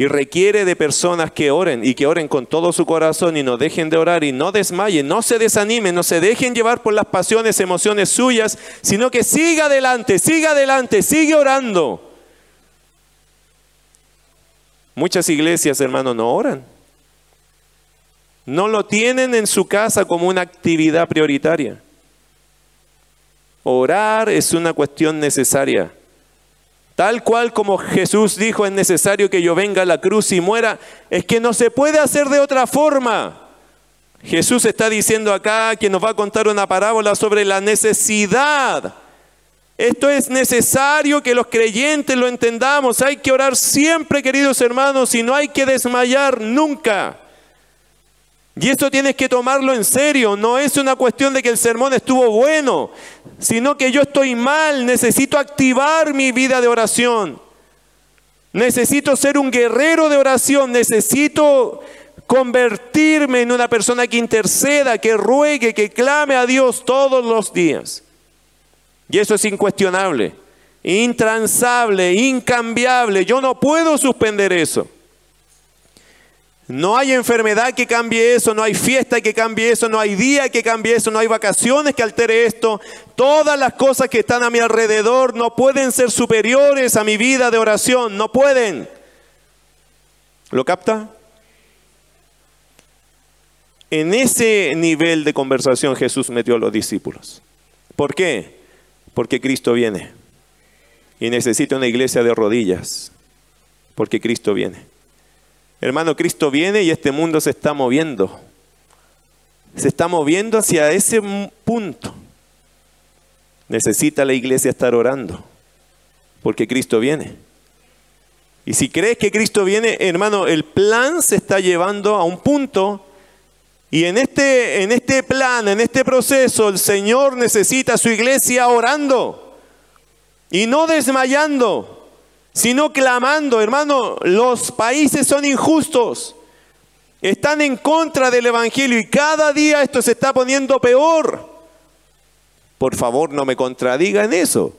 Y requiere de personas que oren y que oren con todo su corazón y no dejen de orar y no desmayen, no se desanimen, no se dejen llevar por las pasiones, emociones suyas, sino que siga adelante, siga adelante, sigue orando. Muchas iglesias, hermano, no oran. No lo tienen en su casa como una actividad prioritaria. Orar es una cuestión necesaria. Tal cual como Jesús dijo es necesario que yo venga a la cruz y muera, es que no se puede hacer de otra forma. Jesús está diciendo acá que nos va a contar una parábola sobre la necesidad. Esto es necesario que los creyentes lo entendamos. Hay que orar siempre, queridos hermanos, y no hay que desmayar nunca. Y esto tienes que tomarlo en serio. No es una cuestión de que el sermón estuvo bueno, sino que yo estoy mal. Necesito activar mi vida de oración. Necesito ser un guerrero de oración. Necesito convertirme en una persona que interceda, que ruegue, que clame a Dios todos los días. Y eso es incuestionable, intransable, incambiable. Yo no puedo suspender eso. No hay enfermedad que cambie eso, no hay fiesta que cambie eso, no hay día que cambie eso, no hay vacaciones que altere esto. Todas las cosas que están a mi alrededor no pueden ser superiores a mi vida de oración, no pueden. ¿Lo capta? En ese nivel de conversación Jesús metió a los discípulos. ¿Por qué? Porque Cristo viene. Y necesita una iglesia de rodillas. Porque Cristo viene. Hermano, Cristo viene y este mundo se está moviendo. Se está moviendo hacia ese punto. Necesita la iglesia estar orando, porque Cristo viene. Y si crees que Cristo viene, hermano, el plan se está llevando a un punto y en este, en este plan, en este proceso, el Señor necesita a su iglesia orando y no desmayando sino clamando, hermano, los países son injustos, están en contra del Evangelio y cada día esto se está poniendo peor. Por favor, no me contradiga en eso.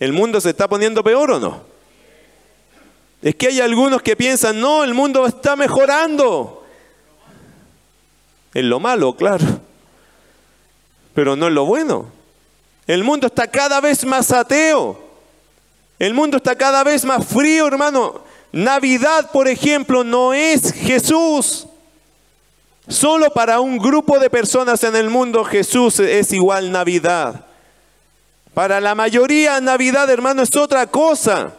¿El mundo se está poniendo peor o no? Es que hay algunos que piensan, no, el mundo está mejorando. En lo malo, claro. Pero no en lo bueno. El mundo está cada vez más ateo. El mundo está cada vez más frío, hermano. Navidad, por ejemplo, no es Jesús. Solo para un grupo de personas en el mundo Jesús es igual Navidad. Para la mayoría Navidad, hermano, es otra cosa.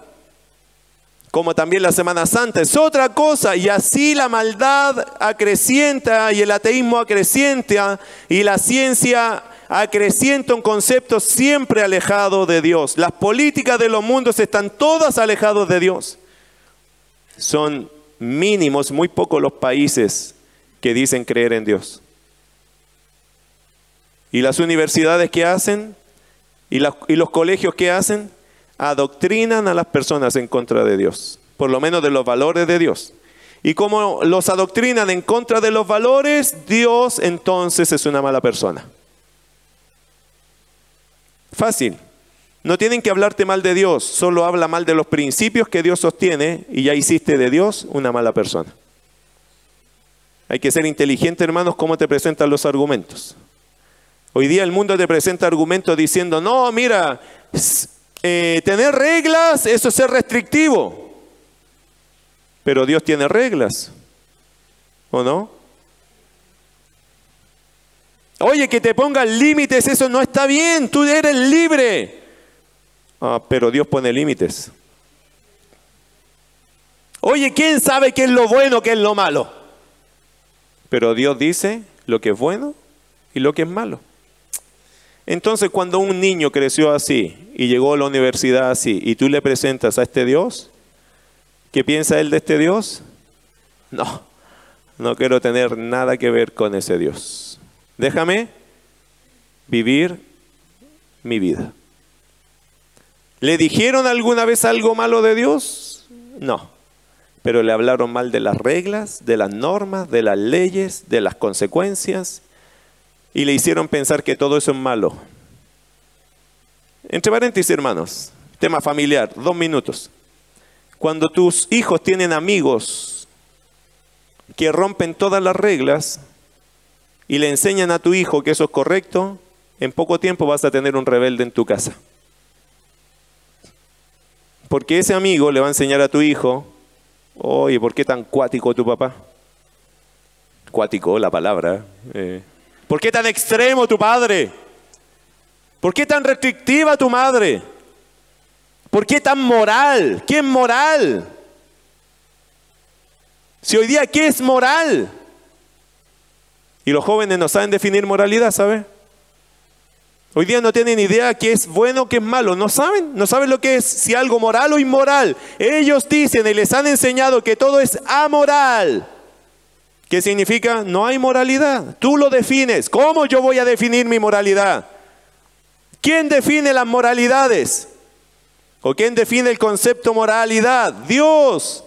Como también la Semana Santa es otra cosa. Y así la maldad acrecienta y el ateísmo acrecienta y la ciencia acrecienta un concepto siempre alejado de Dios. Las políticas de los mundos están todas alejados de Dios. Son mínimos, muy pocos los países que dicen creer en Dios. ¿Y las universidades que hacen? ¿Y, ¿Y los colegios que hacen? Adoctrinan a las personas en contra de Dios, por lo menos de los valores de Dios. Y como los adoctrinan en contra de los valores, Dios entonces es una mala persona. Fácil. No tienen que hablarte mal de Dios, solo habla mal de los principios que Dios sostiene y ya hiciste de Dios una mala persona. Hay que ser inteligente, hermanos, cómo te presentan los argumentos. Hoy día el mundo te presenta argumentos diciendo, no, mira, eh, tener reglas, eso es ser restrictivo. Pero Dios tiene reglas, ¿o no? Oye, que te pongan límites, eso no está bien, tú eres libre. Ah, pero Dios pone límites. Oye, ¿quién sabe qué es lo bueno, qué es lo malo? Pero Dios dice lo que es bueno y lo que es malo. Entonces, cuando un niño creció así y llegó a la universidad así, y tú le presentas a este Dios, ¿qué piensa él de este Dios? No, no quiero tener nada que ver con ese Dios. Déjame vivir mi vida. ¿Le dijeron alguna vez algo malo de Dios? No. Pero le hablaron mal de las reglas, de las normas, de las leyes, de las consecuencias y le hicieron pensar que todo eso es malo. Entre paréntesis, hermanos, tema familiar, dos minutos. Cuando tus hijos tienen amigos que rompen todas las reglas y le enseñan a tu hijo que eso es correcto, en poco tiempo vas a tener un rebelde en tu casa. Porque ese amigo le va a enseñar a tu hijo, oye, ¿por qué tan cuático tu papá? Cuático, la palabra. Eh. ¿Por qué tan extremo tu padre? ¿Por qué tan restrictiva tu madre? ¿Por qué tan moral? ¿Qué es moral? Si hoy día, ¿qué es moral? Y los jóvenes no saben definir moralidad, ¿sabe? Hoy día no tienen idea qué es bueno, qué es malo. No saben, no saben lo que es si algo moral o inmoral. Ellos dicen y les han enseñado que todo es amoral. ¿Qué significa? No hay moralidad. Tú lo defines. ¿Cómo yo voy a definir mi moralidad? ¿Quién define las moralidades? ¿O quién define el concepto moralidad? Dios.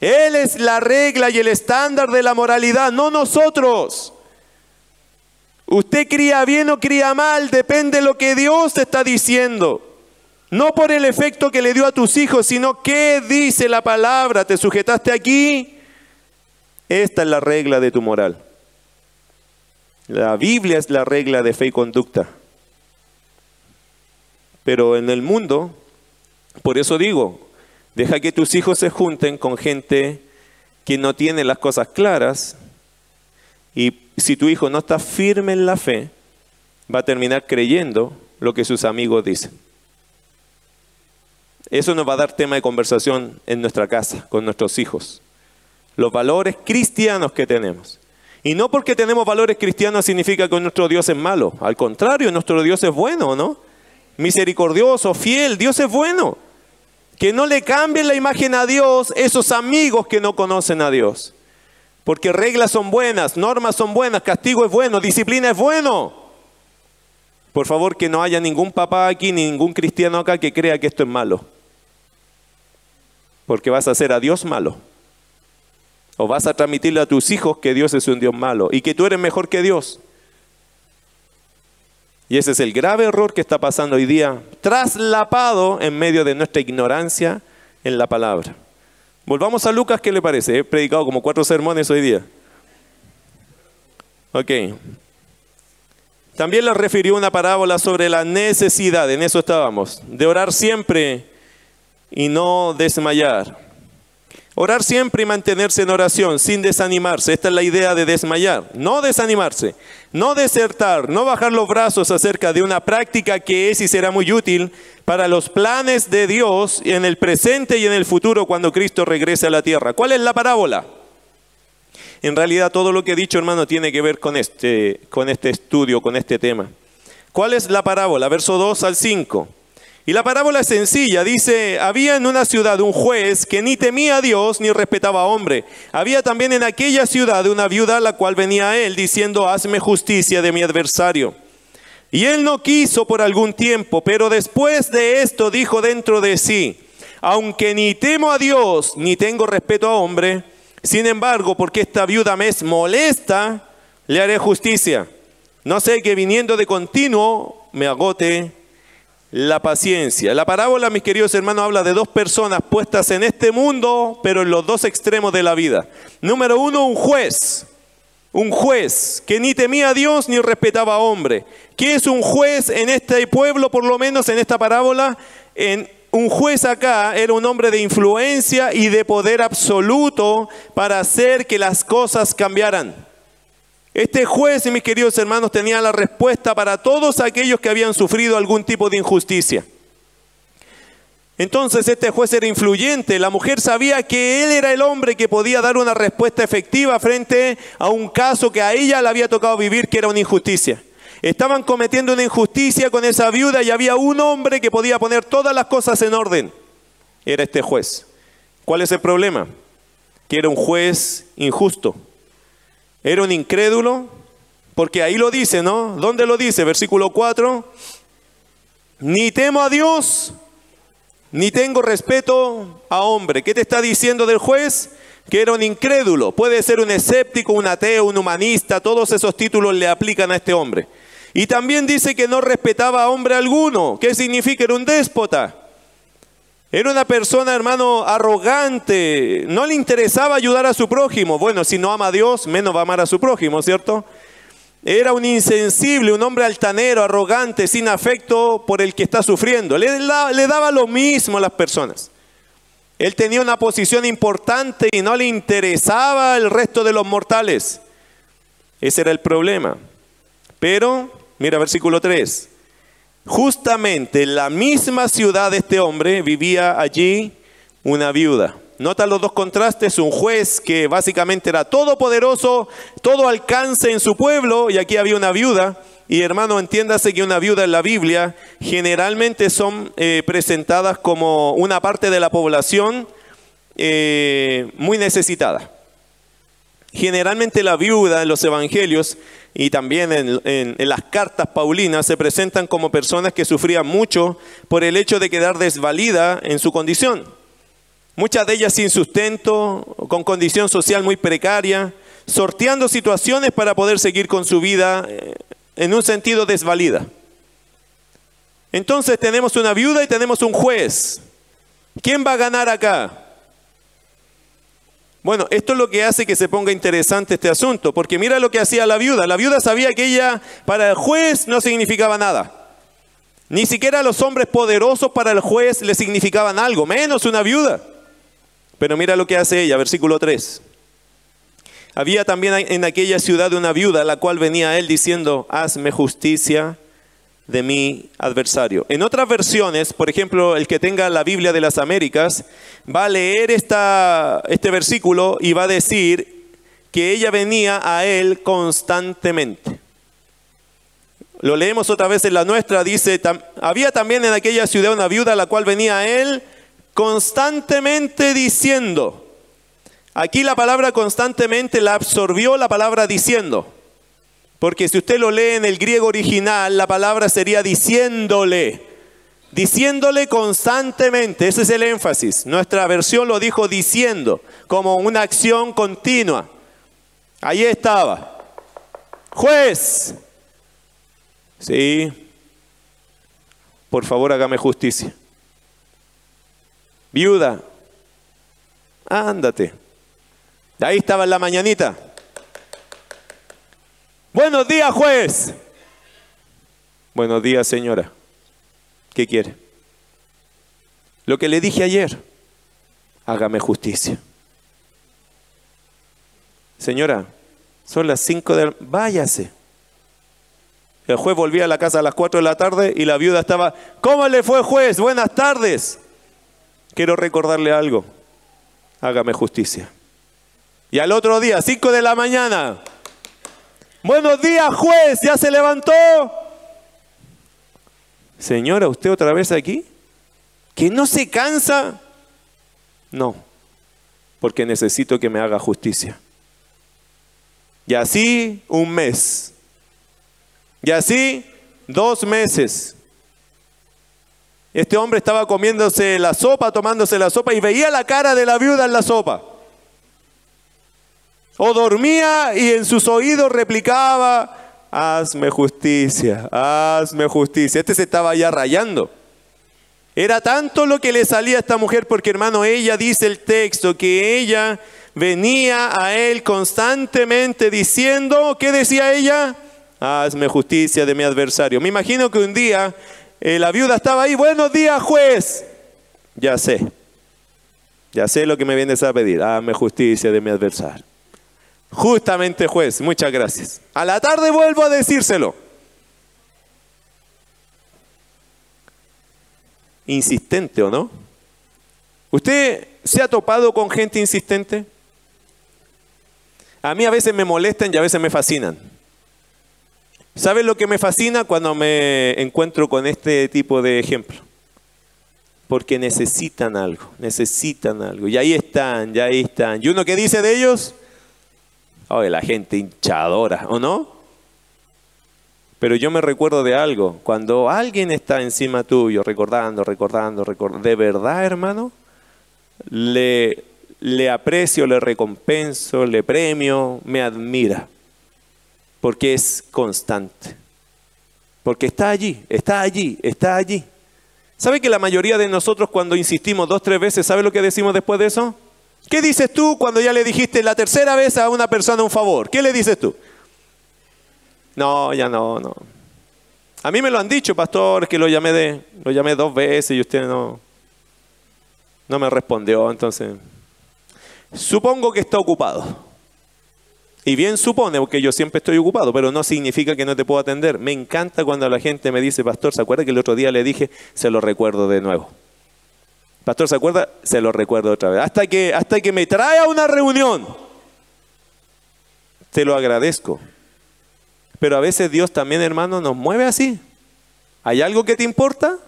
Él es la regla y el estándar de la moralidad, no nosotros. Usted cría bien o cría mal, depende de lo que Dios te está diciendo. No por el efecto que le dio a tus hijos, sino qué dice la palabra. ¿Te sujetaste aquí? Esta es la regla de tu moral. La Biblia es la regla de fe y conducta. Pero en el mundo, por eso digo, deja que tus hijos se junten con gente que no tiene las cosas claras y si tu hijo no está firme en la fe, va a terminar creyendo lo que sus amigos dicen. Eso nos va a dar tema de conversación en nuestra casa, con nuestros hijos. Los valores cristianos que tenemos. Y no porque tenemos valores cristianos significa que nuestro Dios es malo. Al contrario, nuestro Dios es bueno, ¿no? Misericordioso, fiel, Dios es bueno. Que no le cambien la imagen a Dios esos amigos que no conocen a Dios. Porque reglas son buenas, normas son buenas, castigo es bueno, disciplina es bueno. Por favor, que no haya ningún papá aquí, ni ningún cristiano acá que crea que esto es malo. Porque vas a hacer a Dios malo. O vas a transmitirle a tus hijos que Dios es un Dios malo y que tú eres mejor que Dios. Y ese es el grave error que está pasando hoy día, traslapado en medio de nuestra ignorancia en la palabra. Volvamos a Lucas, ¿qué le parece? He predicado como cuatro sermones hoy día. Ok. También les refirió una parábola sobre la necesidad, en eso estábamos, de orar siempre y no desmayar. Orar siempre y mantenerse en oración sin desanimarse. Esta es la idea de desmayar. No desanimarse, no desertar, no bajar los brazos acerca de una práctica que es y será muy útil para los planes de Dios en el presente y en el futuro cuando Cristo regrese a la tierra. ¿Cuál es la parábola? En realidad todo lo que he dicho, hermano, tiene que ver con este, con este estudio, con este tema. ¿Cuál es la parábola? Verso 2 al 5. Y la parábola es sencilla, dice, había en una ciudad un juez que ni temía a Dios ni respetaba a hombre. Había también en aquella ciudad una viuda la cual venía a él diciendo, hazme justicia de mi adversario. Y él no quiso por algún tiempo, pero después de esto dijo dentro de sí, aunque ni temo a Dios ni tengo respeto a hombre, sin embargo, porque esta viuda me es molesta, le haré justicia. No sé que viniendo de continuo me agote la paciencia. La parábola, mis queridos hermanos, habla de dos personas puestas en este mundo, pero en los dos extremos de la vida. Número uno, un juez. Un juez que ni temía a Dios ni respetaba a hombre. ¿Qué es un juez en este pueblo, por lo menos en esta parábola? En un juez acá era un hombre de influencia y de poder absoluto para hacer que las cosas cambiaran. Este juez, mis queridos hermanos, tenía la respuesta para todos aquellos que habían sufrido algún tipo de injusticia. Entonces este juez era influyente, la mujer sabía que él era el hombre que podía dar una respuesta efectiva frente a un caso que a ella le había tocado vivir, que era una injusticia. Estaban cometiendo una injusticia con esa viuda y había un hombre que podía poner todas las cosas en orden. Era este juez. ¿Cuál es el problema? Que era un juez injusto. Era un incrédulo, porque ahí lo dice, ¿no? ¿Dónde lo dice? Versículo 4. Ni temo a Dios ni tengo respeto a hombre. ¿Qué te está diciendo del juez? Que era un incrédulo. Puede ser un escéptico, un ateo, un humanista. Todos esos títulos le aplican a este hombre. Y también dice que no respetaba a hombre alguno. ¿Qué significa? Era un déspota. Era una persona, hermano, arrogante. No le interesaba ayudar a su prójimo. Bueno, si no ama a Dios, menos va a amar a su prójimo, ¿cierto? Era un insensible, un hombre altanero, arrogante, sin afecto por el que está sufriendo. Le, daba lo mismo a las personas. Él tenía una posición importante y no le interesaba el resto de los mortales. Ese era el problema. Pero, mira versículo 3. Justamente en la misma ciudad de este hombre vivía allí una viuda Nota los dos contrastes, un juez que básicamente era todopoderoso, todo alcance en su pueblo, y aquí había una viuda. Y hermano, entiéndase que una viuda en la Biblia generalmente son eh, presentadas como una parte de la población eh, muy necesitada. Generalmente la viuda en los evangelios y también en, las cartas paulinas se presentan como personas que sufrían mucho por el hecho de quedar desvalida en su condición muchas de ellas sin sustento, con condición social muy precaria, sorteando situaciones para poder seguir con su vida eh, en un sentido desvalida. Entonces tenemos una viuda y tenemos un juez. ¿Quién va a ganar acá? Bueno, esto es lo que hace que se ponga interesante este asunto, porque mira lo que hacía la viuda. La viuda sabía que ella para el juez no significaba nada. Ni siquiera los hombres poderosos para el juez le significaban algo, menos una viuda. Pero mira lo que hace ella, versículo 3. Había también en aquella ciudad una viuda, la cual venía él diciendo, hazme justicia de mi adversario. En otras versiones, por ejemplo, el que tenga la Biblia de las Américas, va a leer esta, este versículo y va a decir que ella venía a él constantemente. Lo leemos otra vez en la nuestra, dice, había también en aquella ciudad una viuda, la cual venía a él constantemente diciendo. Aquí la palabra constantemente la absorbió la palabra diciendo. Porque si usted lo lee en el griego original, la palabra sería diciéndole. Diciéndole constantemente, ese es el énfasis. Nuestra versión lo dijo diciendo, como una acción continua. Ahí estaba. Juez. Sí. Por favor, hágame justicia. Viuda, ándate. Ahí estaba en la mañanita. Buenos días, juez. Buenos días, señora. ¿Qué quiere? Lo que le dije ayer, hágame justicia. Señora, son las cinco de la... Váyase. El juez volvía a la casa a las cuatro de la tarde y la viuda estaba, ¿cómo le fue juez? Buenas tardes quiero recordarle algo. Hágame justicia. Y al otro día, 5 de la mañana. Buenos días, juez, ¿ya se levantó? Señora, ¿usted otra vez aquí? ¿Que no se cansa? No, porque necesito que me haga justicia. Y así un mes. Y así dos meses. Este hombre estaba comiéndose la sopa, tomándose la sopa y veía la cara de la viuda en la sopa. O dormía y en sus oídos replicaba, hazme justicia, hazme justicia. Este se estaba ya rayando. Era tanto lo que le salía a esta mujer porque hermano, ella dice el texto que ella venía a él constantemente diciendo, ¿qué decía ella? Hazme justicia de mi adversario. Me imagino que un día eh, la viuda estaba ahí, buenos días juez. Ya sé. Ya sé lo que me vienes a pedir. Hazme justicia de mi adversario. Justamente juez, muchas gracias. A la tarde vuelvo a decírselo. Insistente o no? ¿Usted se ha topado con gente insistente? A mí a veces me molestan y a veces me fascinan. ¿Saben lo que me fascina cuando me encuentro con este tipo de ejemplo? Porque necesitan algo, necesitan algo. Y ahí están, ya ahí están. ¿Y uno qué dice de ellos? La gente hinchadora, ¿o no? Pero yo me recuerdo de algo. Cuando alguien está encima tuyo, recordando, recordando, recordando, de verdad, hermano, le, le aprecio, le recompenso, le premio, me admira porque es constante. Porque está allí, está allí, está allí. ¿Sabe que la mayoría de nosotros cuando insistimos dos, tres veces, ¿sabe lo que decimos después de eso? ¿Qué dices tú cuando ya le dijiste la tercera vez a una persona un favor? ¿Qué le dices tú? No, ya no, no. A mí me lo han dicho, pastor, que lo llamé, de, lo llamé dos veces y usted no, no me respondió. Entonces, supongo que está ocupado. Y bien supone, porque yo siempre estoy ocupado, pero no significa que no te puedo atender. Me encanta cuando la gente me dice, pastor, ¿se acuerda que el otro día le dije? Se lo recuerdo de nuevo. Pastor, ¿se acuerda? Se lo recuerdo otra vez. Hasta que, hasta que me trae a una reunión. Te lo agradezco. Pero a veces Dios también, hermano, nos mueve así. ¿Hay algo que te importa?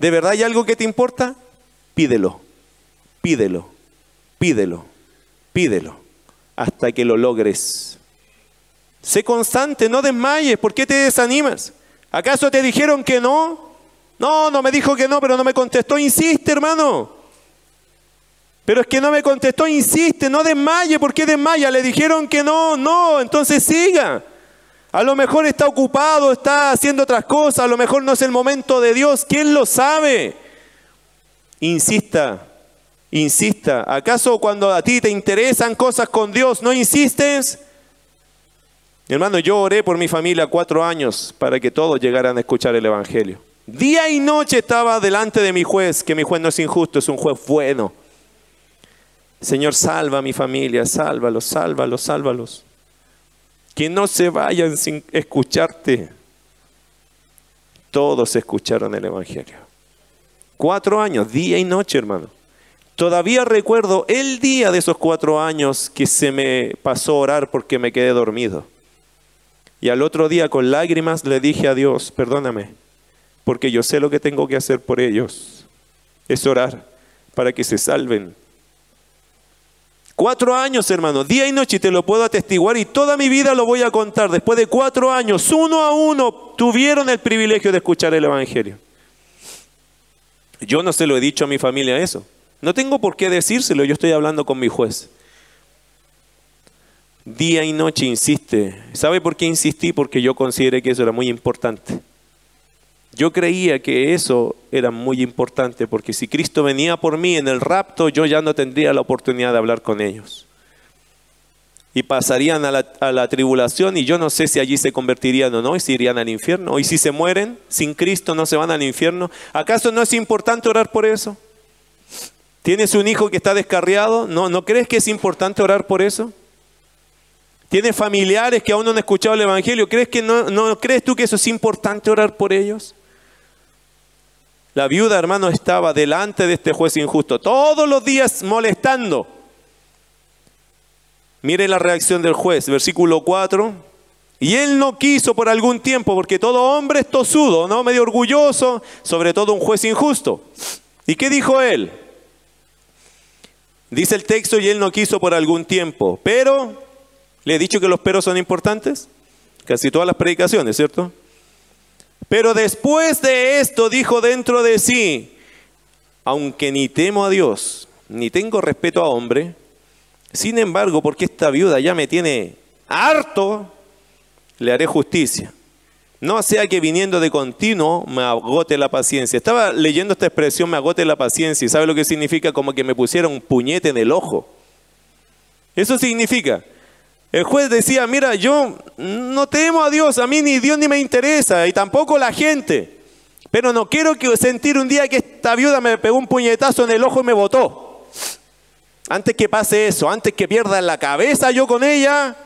¿De verdad hay algo que te importa? Pídelo, pídelo, pídelo, pídelo hasta que lo logres. Sé constante, no desmayes. ¿Por qué te desanimas? ¿Acaso te dijeron que no? No, no me dijo que no, pero no me contestó. Insiste, hermano. Pero es que no me contestó, insiste, no desmaye. ¿Por qué desmaya? Le dijeron que no, no, entonces siga. A lo mejor está ocupado, está haciendo otras cosas, a lo mejor no es el momento de Dios. ¿Quién lo sabe? Insista, insista. ¿Acaso cuando a ti te interesan cosas con Dios no insistes? Hermano, yo oré por mi familia cuatro años para que todos llegaran a escuchar el Evangelio. Día y noche estaba delante de mi juez, que mi juez no es injusto, es un juez bueno. Señor, salva a mi familia, sálvalos, sálvalos, sálvalos. Que no se vayan sin escucharte. Todos escucharon el Evangelio. Cuatro años, día y noche, hermano. Todavía recuerdo el día de esos cuatro años que se me pasó a orar porque me quedé dormido. Y al otro día con lágrimas le dije a Dios, perdóname, porque yo sé lo que tengo que hacer por ellos. Es orar para que se salven. Cuatro años, hermano, día y noche, te lo puedo atestiguar y toda mi vida lo voy a contar. Después de cuatro años, uno a uno, tuvieron el privilegio de escuchar el Evangelio. Yo no se lo he dicho a mi familia eso. No tengo por qué decírselo, yo estoy hablando con mi juez. Día y noche insiste. ¿Sabe por qué insistí? Porque yo consideré que eso era muy importante. Yo creía que eso era muy importante porque si Cristo venía por mí en el rapto, yo ya no tendría la oportunidad de hablar con ellos. Y pasarían a la, tribulación y yo no sé si allí se convertirían o no y si irían al infierno. Y si se mueren sin Cristo no se van al infierno. ¿Acaso no es importante orar por eso? ¿Tienes un hijo que está descarriado? ¿No, ¿No crees que es importante orar por eso? ¿Tienes familiares que aún no han escuchado el Evangelio? ¿Crees, que no, no crees tú que eso es importante orar por ellos? La viuda, hermano, estaba delante de este juez injusto, todos los días molestando. Mire la reacción del juez, versículo 4. Y él no quiso por algún tiempo, porque todo hombre es tosudo, ¿no? Medio orgulloso, sobre todo un juez injusto. ¿Y qué dijo él? Dice el texto y él no quiso por algún tiempo, pero le he dicho que los peros son importantes, casi todas las predicaciones, ¿cierto? Pero después de esto dijo dentro de sí, aunque ni temo a Dios, ni tengo respeto a hombre, sin embargo, porque esta viuda ya me tiene harto, le haré justicia. No sea que viniendo de continuo me agote la paciencia. Estaba leyendo esta expresión, me agote la paciencia, y ¿sabe lo que significa? Como que me pusieron un puñete en el ojo. Eso significa. El juez decía, mira, yo no temo a Dios, a mí ni Dios ni me interesa, y tampoco la gente. Pero no quiero que sentir un día que esta viuda me pegó un puñetazo en el ojo y me botó. Antes que pase eso, antes que pierda la cabeza yo con ella,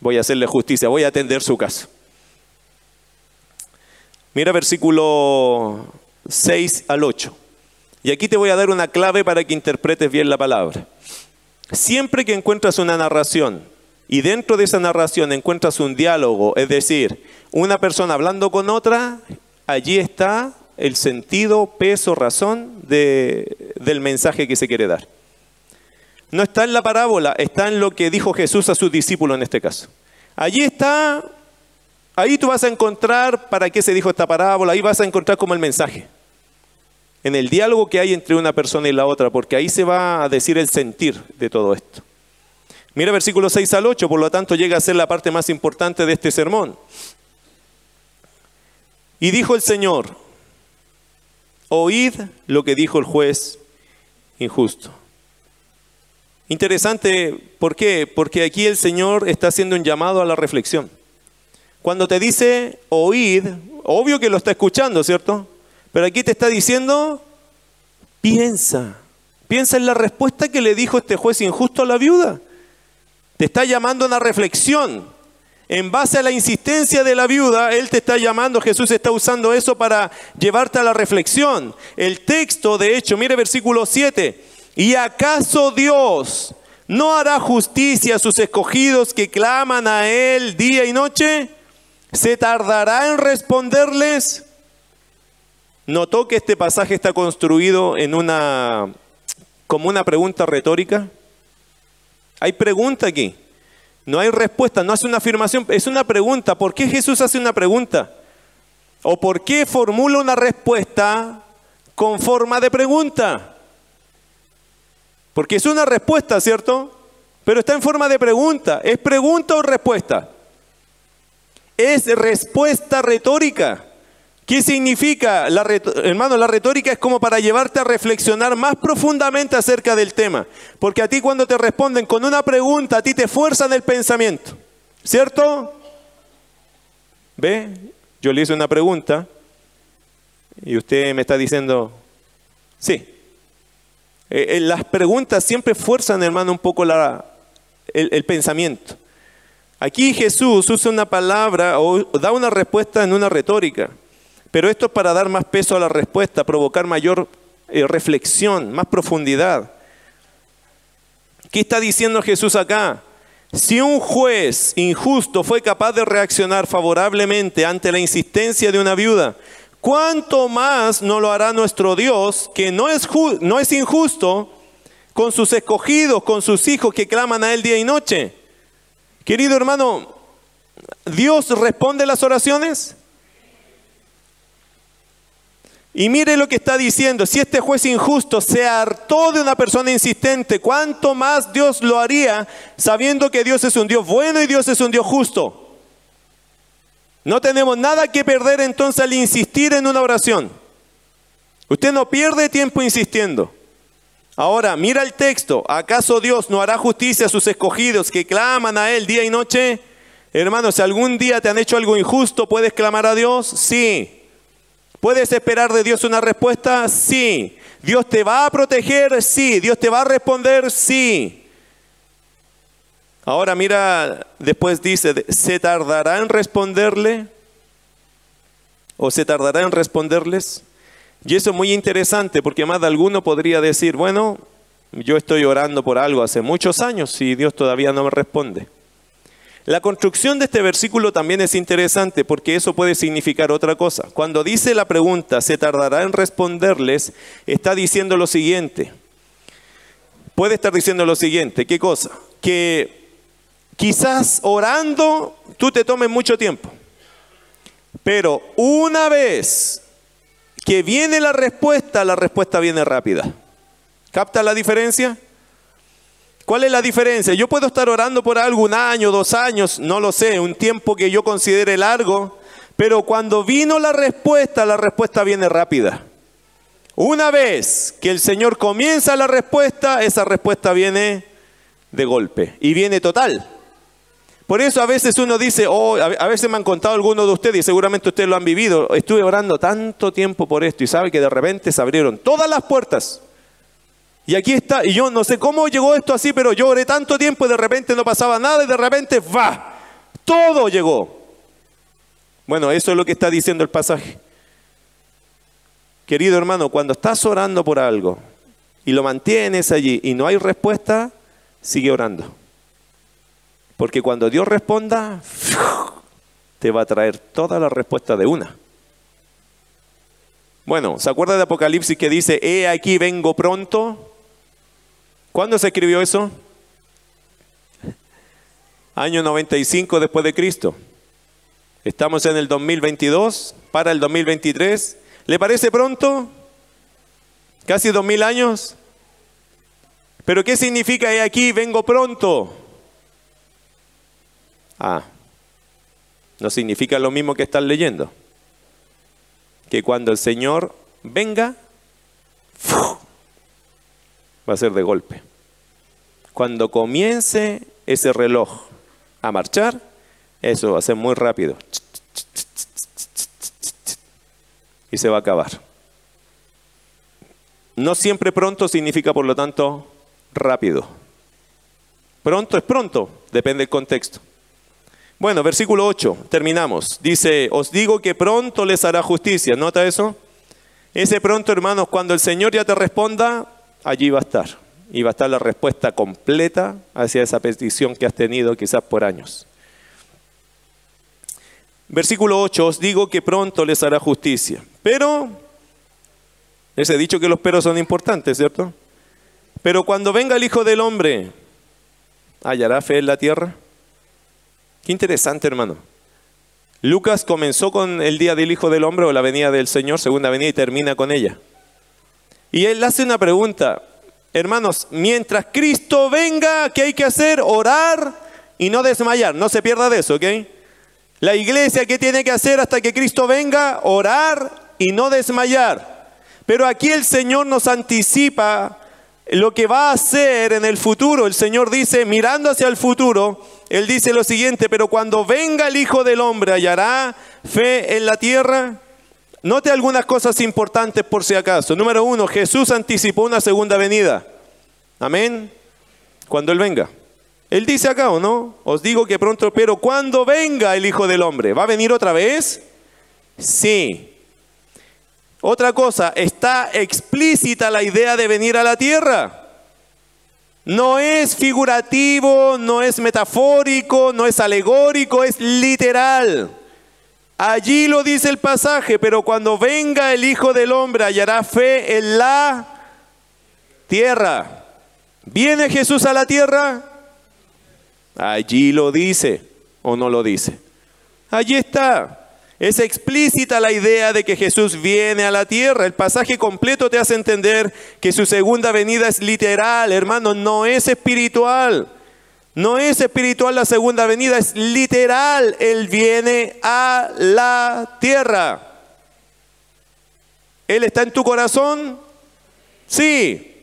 voy a hacerle justicia, voy a atender su caso. Mira versículo 6 al 8. Y aquí te voy a dar una clave para que interpretes bien la palabra. Siempre que encuentras una narración y dentro de esa narración encuentras un diálogo, es decir, una persona hablando con otra, allí está el sentido, peso, razón del mensaje que se quiere dar. No está en la parábola, está en lo que dijo Jesús a sus discípulos en este caso. Allí está, ahí tú vas a encontrar para qué se dijo esta parábola, ahí vas a encontrar como el mensaje en el diálogo que hay entre una persona y la otra, porque ahí se va a decir el sentir de todo esto. Mira versículos 6 al 8, por lo tanto llega a ser la parte más importante de este sermón. Y dijo el Señor, oíd lo que dijo el juez injusto. Interesante, ¿por qué? Porque aquí el Señor está haciendo un llamado a la reflexión. Cuando te dice oíd, obvio que lo está escuchando, ¿cierto? Pero aquí te está diciendo, piensa, piensa en la respuesta que le dijo este juez injusto a la viuda. Te está llamando a una reflexión. En base a la insistencia de la viuda, Él te está llamando, Jesús está usando eso para llevarte a la reflexión. El texto, de hecho, mire versículo 7, ¿y acaso Dios no hará justicia a sus escogidos que claman a Él día y noche? ¿Se tardará en responderles? ¿Notó que este pasaje está construido en una como una pregunta retórica? Hay pregunta aquí. No hay respuesta, no hace una afirmación, es una pregunta. ¿Por qué Jesús hace una pregunta? ¿O por qué formula una respuesta con forma de pregunta? Porque es una respuesta, ¿cierto? Pero está en forma de pregunta. ¿Es pregunta o respuesta? Es respuesta retórica. ¿Qué significa? La, hermano, la retórica es como para llevarte a reflexionar más profundamente acerca del tema. Porque a ti cuando te responden con una pregunta, a ti te fuerzan el pensamiento. ¿Cierto? ¿Ve? Yo le hice una pregunta y usted me está diciendo, sí. Eh, eh, las preguntas siempre fuerzan, hermano, un poco la, el, el pensamiento. Aquí Jesús usa una palabra o da una respuesta en una retórica. Pero esto es para dar más peso a la respuesta, provocar mayor eh, reflexión, más profundidad. ¿Qué está diciendo Jesús acá? Si un juez injusto fue capaz de reaccionar favorablemente ante la insistencia de una viuda, ¿cuánto más no lo hará nuestro Dios, que no es, no es injusto, con sus escogidos, con sus hijos que claman a Él día y noche? Querido hermano, ¿Dios responde las oraciones? Y mire lo que está diciendo, si este juez injusto se hartó de una persona insistente, ¿cuánto más Dios lo haría sabiendo que Dios es un Dios bueno y Dios es un Dios justo? No tenemos nada que perder entonces al insistir en una oración. Usted no pierde tiempo insistiendo. Ahora, mira el texto. ¿Acaso Dios no hará justicia a sus escogidos que claman a Él día y noche? Hermanos, si algún día te han hecho algo injusto, ¿puedes clamar a Dios? Sí. ¿Puedes esperar de Dios una respuesta? Sí. ¿Dios te va a proteger? Sí. ¿Dios te va a responder? Sí. Ahora mira, después dice, ¿se tardará en responderle? ¿O se tardará en responderles? Y eso es muy interesante porque más de alguno podría decir, bueno, yo estoy orando por algo hace muchos años y Dios todavía no me responde. La construcción de este versículo también es interesante porque eso puede significar otra cosa. Cuando dice la pregunta, ¿se tardará en responderles? Está diciendo lo siguiente. Puede estar diciendo lo siguiente. ¿Qué cosa? Que quizás orando tú te tomes mucho tiempo. Pero una vez que viene la respuesta, la respuesta viene rápida. ¿Capta la diferencia? ¿Cuál es la diferencia? Yo puedo estar orando por algo un año, dos años, no lo sé, un tiempo que yo considere largo, pero cuando vino la respuesta, la respuesta viene rápida. Una vez que el Señor comienza la respuesta, esa respuesta viene de golpe y viene total. Por eso a veces uno dice, oh, a veces me han contado algunos de ustedes y seguramente ustedes lo han vivido, estuve orando tanto tiempo por esto y sabe que de repente se abrieron todas las puertas. Y aquí está, y yo no sé cómo llegó esto así, pero yo oré tanto tiempo y de repente no pasaba nada y de repente, va, todo llegó. Bueno, eso es lo que está diciendo el pasaje. Querido hermano, cuando estás orando por algo y lo mantienes allí y no hay respuesta, sigue orando. Porque cuando Dios responda, te va a traer toda la respuesta de una. Bueno, ¿se acuerda de Apocalipsis que dice, he aquí vengo pronto? ¿Cuándo se escribió eso? Año 95 después de Cristo. Estamos en el 2022, para el 2023. ¿Le parece pronto? ¿Casi dos mil años? ¿Pero qué significa he aquí vengo pronto? Ah, no significa lo mismo que están leyendo. Que cuando el Señor venga, va a ser de golpe. Cuando comience ese reloj a marchar, eso va a ser muy rápido. Y se va a acabar. No siempre pronto significa, por lo tanto, rápido. Pronto es pronto, depende del contexto. Bueno, versículo 8, terminamos. Dice, os digo que pronto les hará justicia. ¿Nota eso? Ese pronto, hermanos, cuando el Señor ya te responda, allí va a estar. Y va a estar la respuesta completa hacia esa petición que has tenido quizás por años. Versículo 8, os digo que pronto les hará justicia. Pero, les he dicho que los peros son importantes, ¿cierto? Pero cuando venga el Hijo del Hombre, ¿hallará fe en la tierra? Qué interesante, hermano. Lucas comenzó con el día del Hijo del Hombre o la venida del Señor, segunda venida, y termina con ella. Y él hace una pregunta. Hermanos, mientras Cristo venga, ¿qué hay que hacer? Orar y no desmayar. No se pierda de eso, ¿ok? La iglesia, ¿qué tiene que hacer hasta que Cristo venga? Orar y no desmayar. Pero aquí el Señor nos anticipa lo que va a hacer en el futuro. El Señor dice, mirando hacia el futuro, él dice lo siguiente, pero cuando venga el Hijo del Hombre, ¿hallará fe en la tierra? Note algunas cosas importantes por si acaso. Número uno, Jesús anticipó una segunda venida. Amén. Cuando Él venga. Él dice acá, ¿o no? Os digo que pronto, pero cuando venga el Hijo del Hombre, ¿va a venir otra vez? Sí. Otra cosa, está explícita la idea de venir a la tierra. No es figurativo, no es metafórico, no es alegórico, es literal. Allí lo dice el pasaje, pero cuando venga el Hijo del Hombre hallará fe en la tierra. ¿Viene Jesús a la tierra? Allí lo dice o no lo dice. Allí está. Es explícita la idea de que Jesús viene a la tierra. El pasaje completo te hace entender que su segunda venida es literal, hermano, no es espiritual. No es espiritual la segunda venida, es literal. Él viene a la tierra. ¿Él está en tu corazón? Sí.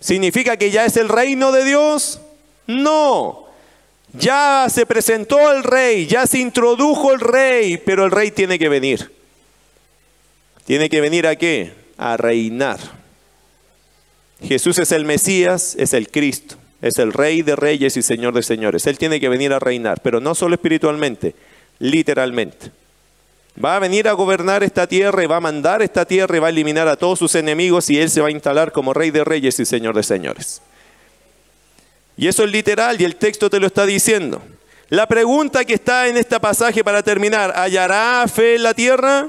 ¿Significa que ya es el reino de Dios? No. Ya se presentó el rey, ya se introdujo el rey, pero el rey tiene que venir. ¿Tiene que venir a qué? A reinar. Jesús es el Mesías, es el Cristo, es el rey de reyes y señor de señores. Él tiene que venir a reinar, pero no solo espiritualmente, literalmente. Va a venir a gobernar esta tierra y va a mandar esta tierra y va a eliminar a todos sus enemigos y él se va a instalar como rey de reyes y señor de señores. Y eso es literal y el texto te lo está diciendo. La pregunta que está en este pasaje para terminar, ¿hallará fe en la tierra?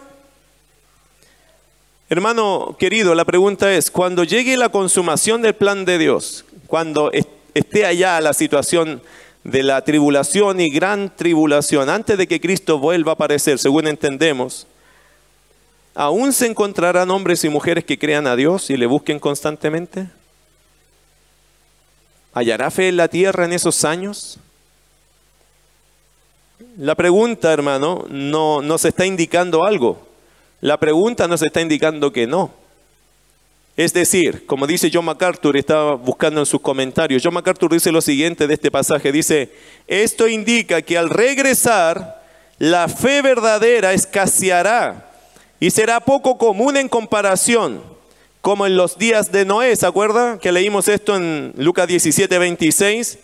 Hermano querido, la pregunta es, cuando llegue la consumación del plan de Dios, cuando esté allá la situación de la tribulación y gran tribulación, antes de que Cristo vuelva a aparecer, según entendemos, ¿aún se encontrarán hombres y mujeres que crean a Dios y le busquen constantemente? ¿Hallará fe en la tierra en esos años? La pregunta, hermano, no nos está indicando algo. La pregunta nos está indicando que no. Es decir, como dice John MacArthur, estaba buscando en sus comentarios, John MacArthur dice lo siguiente de este pasaje, dice, esto indica que al regresar, la fe verdadera escaseará y será poco común en comparación, como en los días de Noé, ¿se acuerda? Que leímos esto en Lucas 17, 26,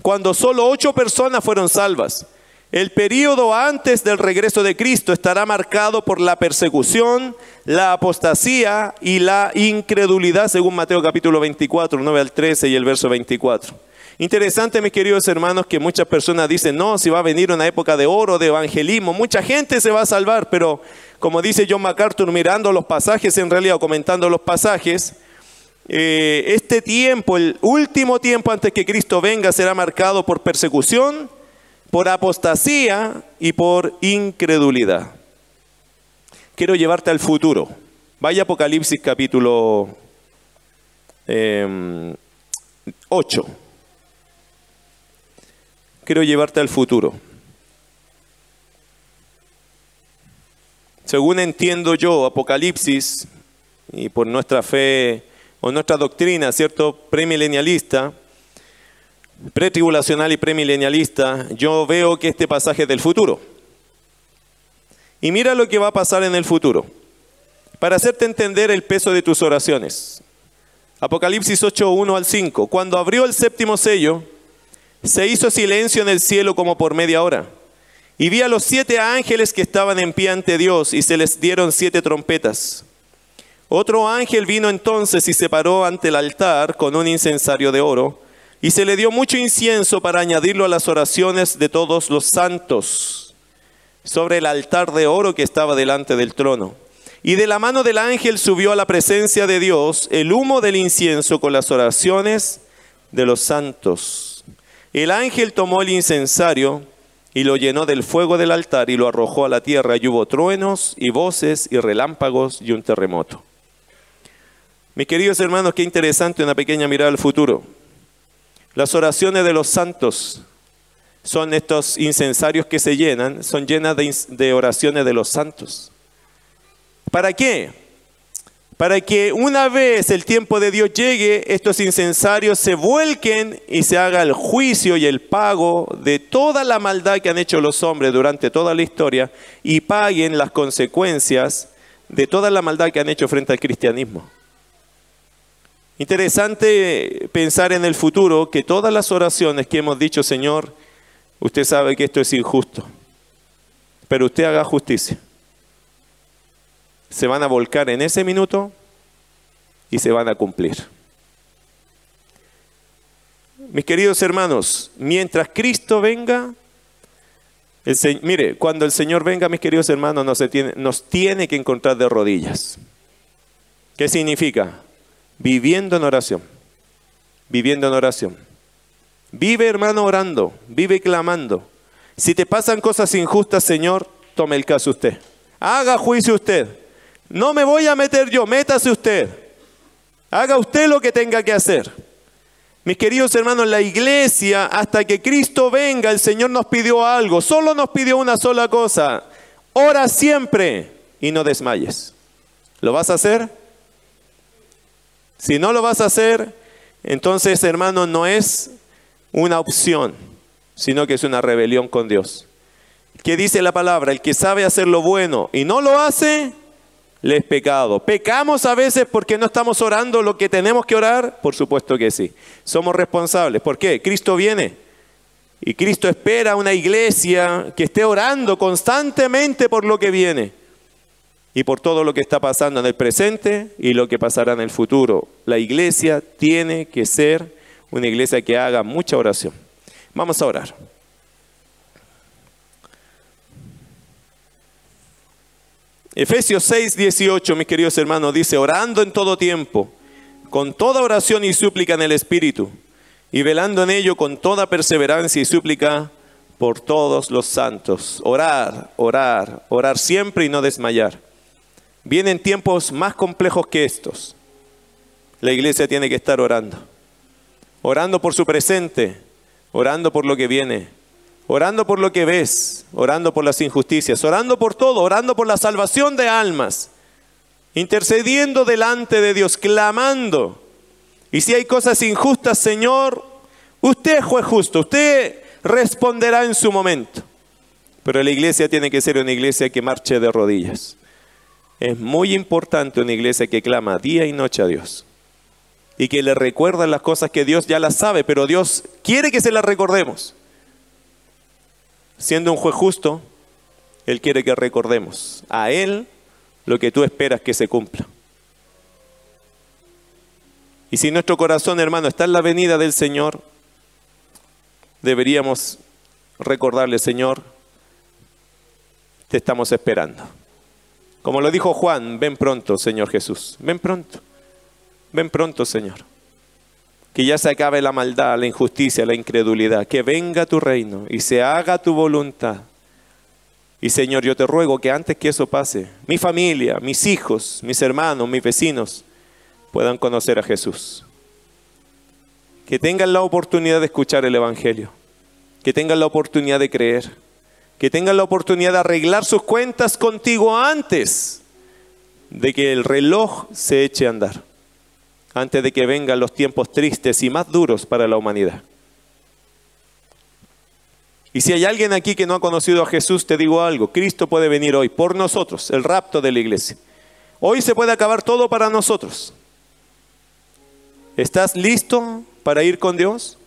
cuando solo ocho personas fueron salvas. El periodo antes del regreso de Cristo estará marcado por la persecución, la apostasía y la incredulidad, según Mateo capítulo 24, 9 al 13 y el verso 24. Interesante, mis queridos hermanos, que muchas personas dicen, no, si va a venir una época de oro, de evangelismo, mucha gente se va a salvar, pero como dice John MacArthur, mirando los pasajes en realidad o comentando los pasajes, eh, este tiempo, el último tiempo antes que Cristo venga, será marcado por persecución, por apostasía y por incredulidad. Quiero llevarte al futuro. Vaya Apocalipsis capítulo 8. Em, Quiero llevarte al futuro. Según entiendo yo, Apocalipsis, y por nuestra fe o nuestra doctrina, ¿cierto? Premilenialista, pretribulacional y premilenialista, yo veo que este pasaje es del futuro. Y mira lo que va a pasar en el futuro. Para hacerte entender el peso de tus oraciones. Apocalipsis 8, 1 al 5. Cuando abrió el séptimo sello, se hizo silencio en el cielo como por media hora. Y vi a los siete ángeles que estaban en pie ante Dios y se les dieron siete trompetas. Otro ángel vino entonces y se paró ante el altar con un incensario de oro y se le dio mucho incienso para añadirlo a las oraciones de todos los santos sobre el altar de oro que estaba delante del trono. Y de la mano del ángel subió a la presencia de Dios el humo del incienso con las oraciones de los santos. El ángel tomó el incensario y lo llenó del fuego del altar y lo arrojó a la tierra y hubo truenos y voces y relámpagos y un terremoto. Mis queridos hermanos, qué interesante una pequeña mirada al futuro. Las oraciones de los santos son estos incensarios que se llenan, son llenas de, oraciones de los santos. ¿Para qué? Para que una vez el tiempo de Dios llegue, estos incensarios se vuelquen y se haga el juicio y el pago de toda la maldad que han hecho los hombres durante toda la historia y paguen las consecuencias de toda la maldad que han hecho frente al cristianismo. Interesante pensar en el futuro que todas las oraciones que hemos dicho, Señor, usted sabe que esto es injusto, pero usted haga justicia. Se van a volcar en ese minuto y se van a cumplir. Mis queridos hermanos, mientras Cristo venga, mire, cuando el Señor venga, mis queridos hermanos, nos tiene, nos tiene que encontrar de rodillas. ¿Qué significa? Viviendo en oración, viviendo en oración. Vive hermano orando, vive clamando. Si te pasan cosas injustas, Señor, tome el caso usted. Haga juicio usted. No me voy a meter yo, métase usted. Haga usted lo que tenga que hacer. Mis queridos hermanos, la iglesia, hasta que Cristo venga, el Señor nos pidió algo. Solo nos pidió una sola cosa. Ora siempre y no desmayes. ¿Lo vas a hacer? Si no lo vas a hacer, entonces, hermano, no es una opción, sino que es una rebelión con Dios. ¿Qué dice la palabra? El que sabe hacer lo bueno y no lo hace, le es pecado. ¿Pecamos a veces porque no estamos orando lo que tenemos que orar? Por supuesto que sí. Somos responsables. ¿Por qué? Cristo viene. Y Cristo espera una iglesia que esté orando constantemente por lo que viene y por todo lo que está pasando en el presente y lo que pasará en el futuro. La iglesia tiene que ser una iglesia que haga mucha oración. Vamos a orar. Efesios 6, 18, mis queridos hermanos, dice, orando en todo tiempo, con toda oración y súplica en el Espíritu, y velando en ello con toda perseverancia y súplica por todos los santos. Orar, orar, orar siempre y no desmayar Vienen tiempos más complejos que estos. La iglesia tiene que estar orando. Orando por su presente, orando por lo que viene, orando por lo que ves, orando por las injusticias, orando por todo, orando por la salvación de almas. intercediendo delante de Dios, clamando. Y si hay cosas injustas, Señor, usted es juez justo, usted responderá en su momento. Pero la iglesia tiene que ser una iglesia que marche de rodillas. Es muy importante una iglesia que clama día y noche a Dios. Y que le recuerda las cosas que Dios ya las sabe, pero Dios quiere que se las recordemos. Siendo un juez justo, Él quiere que recordemos a Él lo que tú esperas que se cumpla. Y si nuestro corazón, hermano, está en la venida del Señor, deberíamos recordarle, Señor, te estamos esperando. Como lo dijo Juan, ven pronto, Señor Jesús, ven pronto, ven pronto, Señor. Que ya se acabe la maldad, la injusticia, la incredulidad, que venga tu reino y se haga tu voluntad. Y Señor, yo te ruego que antes que eso pase, mi familia, mis hijos, mis hermanos, mis vecinos, puedan conocer a Jesús. Que tengan la oportunidad de escuchar el Evangelio. Que tengan la oportunidad de creer que tengan la oportunidad de arreglar sus cuentas contigo antes de que el reloj se eche a andar, antes de que vengan los tiempos tristes y más duros para la humanidad. Y si hay alguien aquí que no ha conocido a Jesús, te digo algo, Cristo puede venir hoy por nosotros, el rapto de la iglesia. Hoy se puede acabar todo para nosotros. ¿Estás listo para ir con Dios?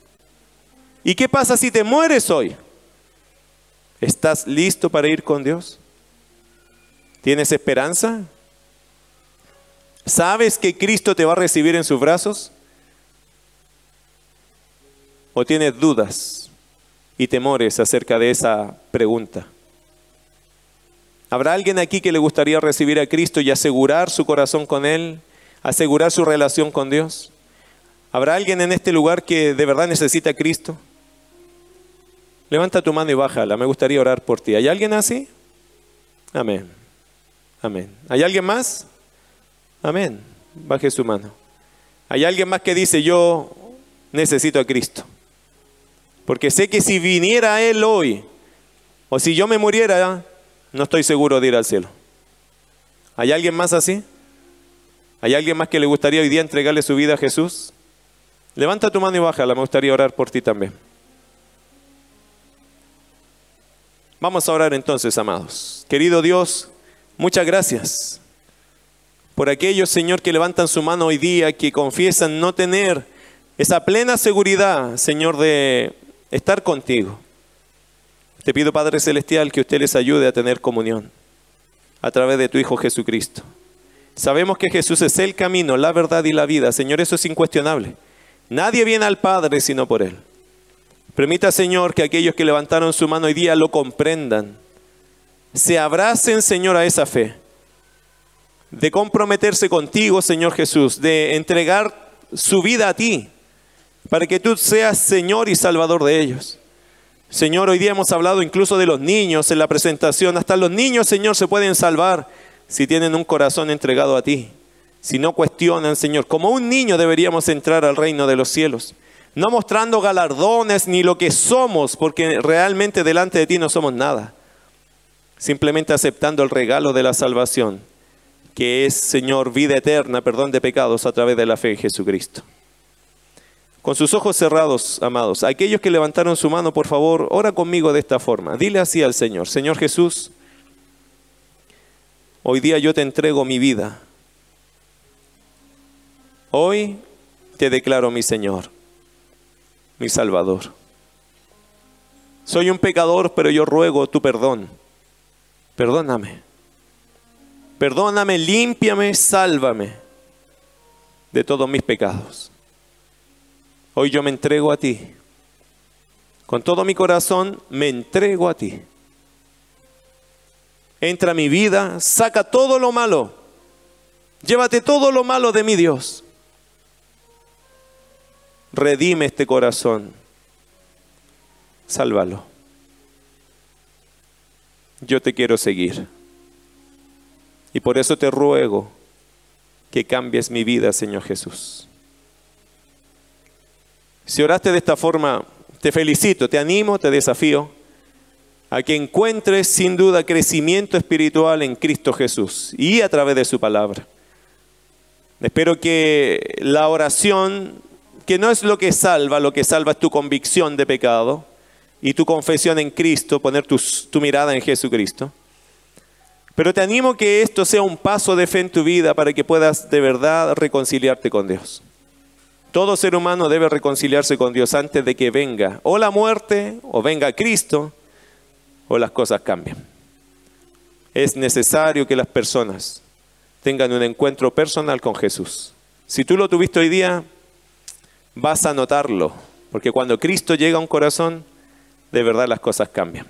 ¿Y qué pasa si te mueres hoy? ¿Estás listo para ir con Dios? ¿Tienes esperanza? ¿Sabes que Cristo te va a recibir en sus brazos? ¿O tienes dudas y temores acerca de esa pregunta? ¿Habrá alguien aquí que le gustaría recibir a Cristo y asegurar su corazón con Él? ¿Asegurar su relación con Dios? ¿Habrá alguien en este lugar que de verdad necesita a Cristo? Levanta tu mano y bájala. Me gustaría orar por ti. ¿Hay alguien así? Amén. Amén. ¿Hay alguien más? Amén. Baje su mano. ¿Hay alguien más que dice, yo necesito a Cristo? Porque sé que si viniera Él hoy, o si yo me muriera, no estoy seguro de ir al cielo. ¿Hay alguien más así? ¿Hay alguien más que le gustaría hoy día entregarle su vida a Jesús? Levanta tu mano y bájala. Me gustaría orar por ti también. Vamos a orar entonces, amados. Querido Dios, muchas gracias por aquellos, Señor, que levantan su mano hoy día, que confiesan no tener esa plena seguridad, Señor, de estar contigo. Te pido, Padre Celestial, que usted les ayude a tener comunión a través de tu Hijo Jesucristo. Sabemos que Jesús es el camino, la verdad y la vida. Señor, eso es incuestionable. Nadie viene al Padre sino por Él. Permita, Señor, que aquellos que levantaron su mano hoy día lo comprendan. Se abracen, Señor, a esa fe. De comprometerse contigo, Señor Jesús. De entregar su vida a ti. Para que tú seas Señor y Salvador de ellos. Señor, hoy día hemos hablado incluso de los niños en la presentación. Hasta los niños, Señor, se pueden salvar si tienen un corazón entregado a ti. Si no cuestionan, Señor. Como un niño deberíamos entrar al reino de los cielos no mostrando galardones ni lo que somos, porque realmente delante de ti no somos nada. Simplemente aceptando el regalo de la salvación, que es, Señor, vida eterna, perdón de pecados a través de la fe en Jesucristo. Con sus ojos cerrados, amados, aquellos que levantaron su mano, por favor, ora conmigo de esta forma. Dile así al Señor, Señor Jesús, hoy día yo te entrego mi vida. Hoy te declaro mi Señor mi Salvador. Soy un pecador, pero yo ruego tu perdón. Perdóname. Perdóname, límpiame, sálvame de todos mis pecados. Hoy yo me entrego a ti. Con todo mi corazón me entrego a ti. Entra a mi vida, saca todo lo malo. Llévate todo lo malo de mi Dios redime este corazón, sálvalo. Yo te quiero seguir. Y por eso te ruego que cambies mi vida, Señor Jesús. Si oraste de esta forma, te felicito, te animo, te desafío a que encuentres sin duda crecimiento espiritual en Cristo Jesús y a través de su palabra. Espero que la oración, que no es lo que salva, lo que salva es tu convicción de pecado y tu confesión en Cristo, poner tu, mirada en Jesucristo. Pero te animo que esto sea un paso de fe en tu vida para que puedas de verdad reconciliarte con Dios. Todo ser humano debe reconciliarse con Dios antes de que venga o la muerte o venga Cristo o las cosas cambian. Es necesario que las personas tengan un encuentro personal con Jesús. Si tú lo tuviste hoy día, vas a notarlo, porque cuando Cristo llega a un corazón, de verdad las cosas cambian.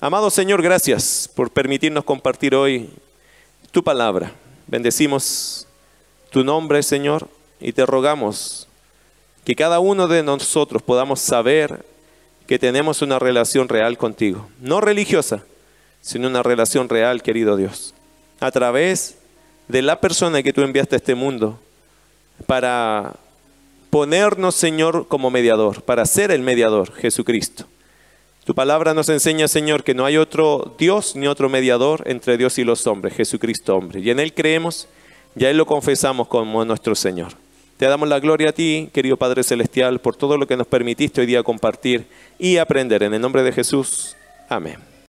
Amado Señor, gracias por permitirnos compartir hoy tu palabra. Bendecimos tu nombre, Señor, y te rogamos que cada uno de nosotros podamos saber que tenemos una relación real contigo, no religiosa, sino una relación real, querido Dios, a través de la persona que tú enviaste a este mundo para ponernos, Señor, como mediador, para ser el mediador, Jesucristo. Tu palabra nos enseña, Señor, que no hay otro Dios ni otro mediador entre Dios y los hombres, Jesucristo hombre. Y en Él creemos y a Él lo confesamos como nuestro Señor. Te damos la gloria a ti, querido Padre Celestial, por todo lo que nos permitiste hoy día compartir y aprender. En el nombre de Jesús. Amén.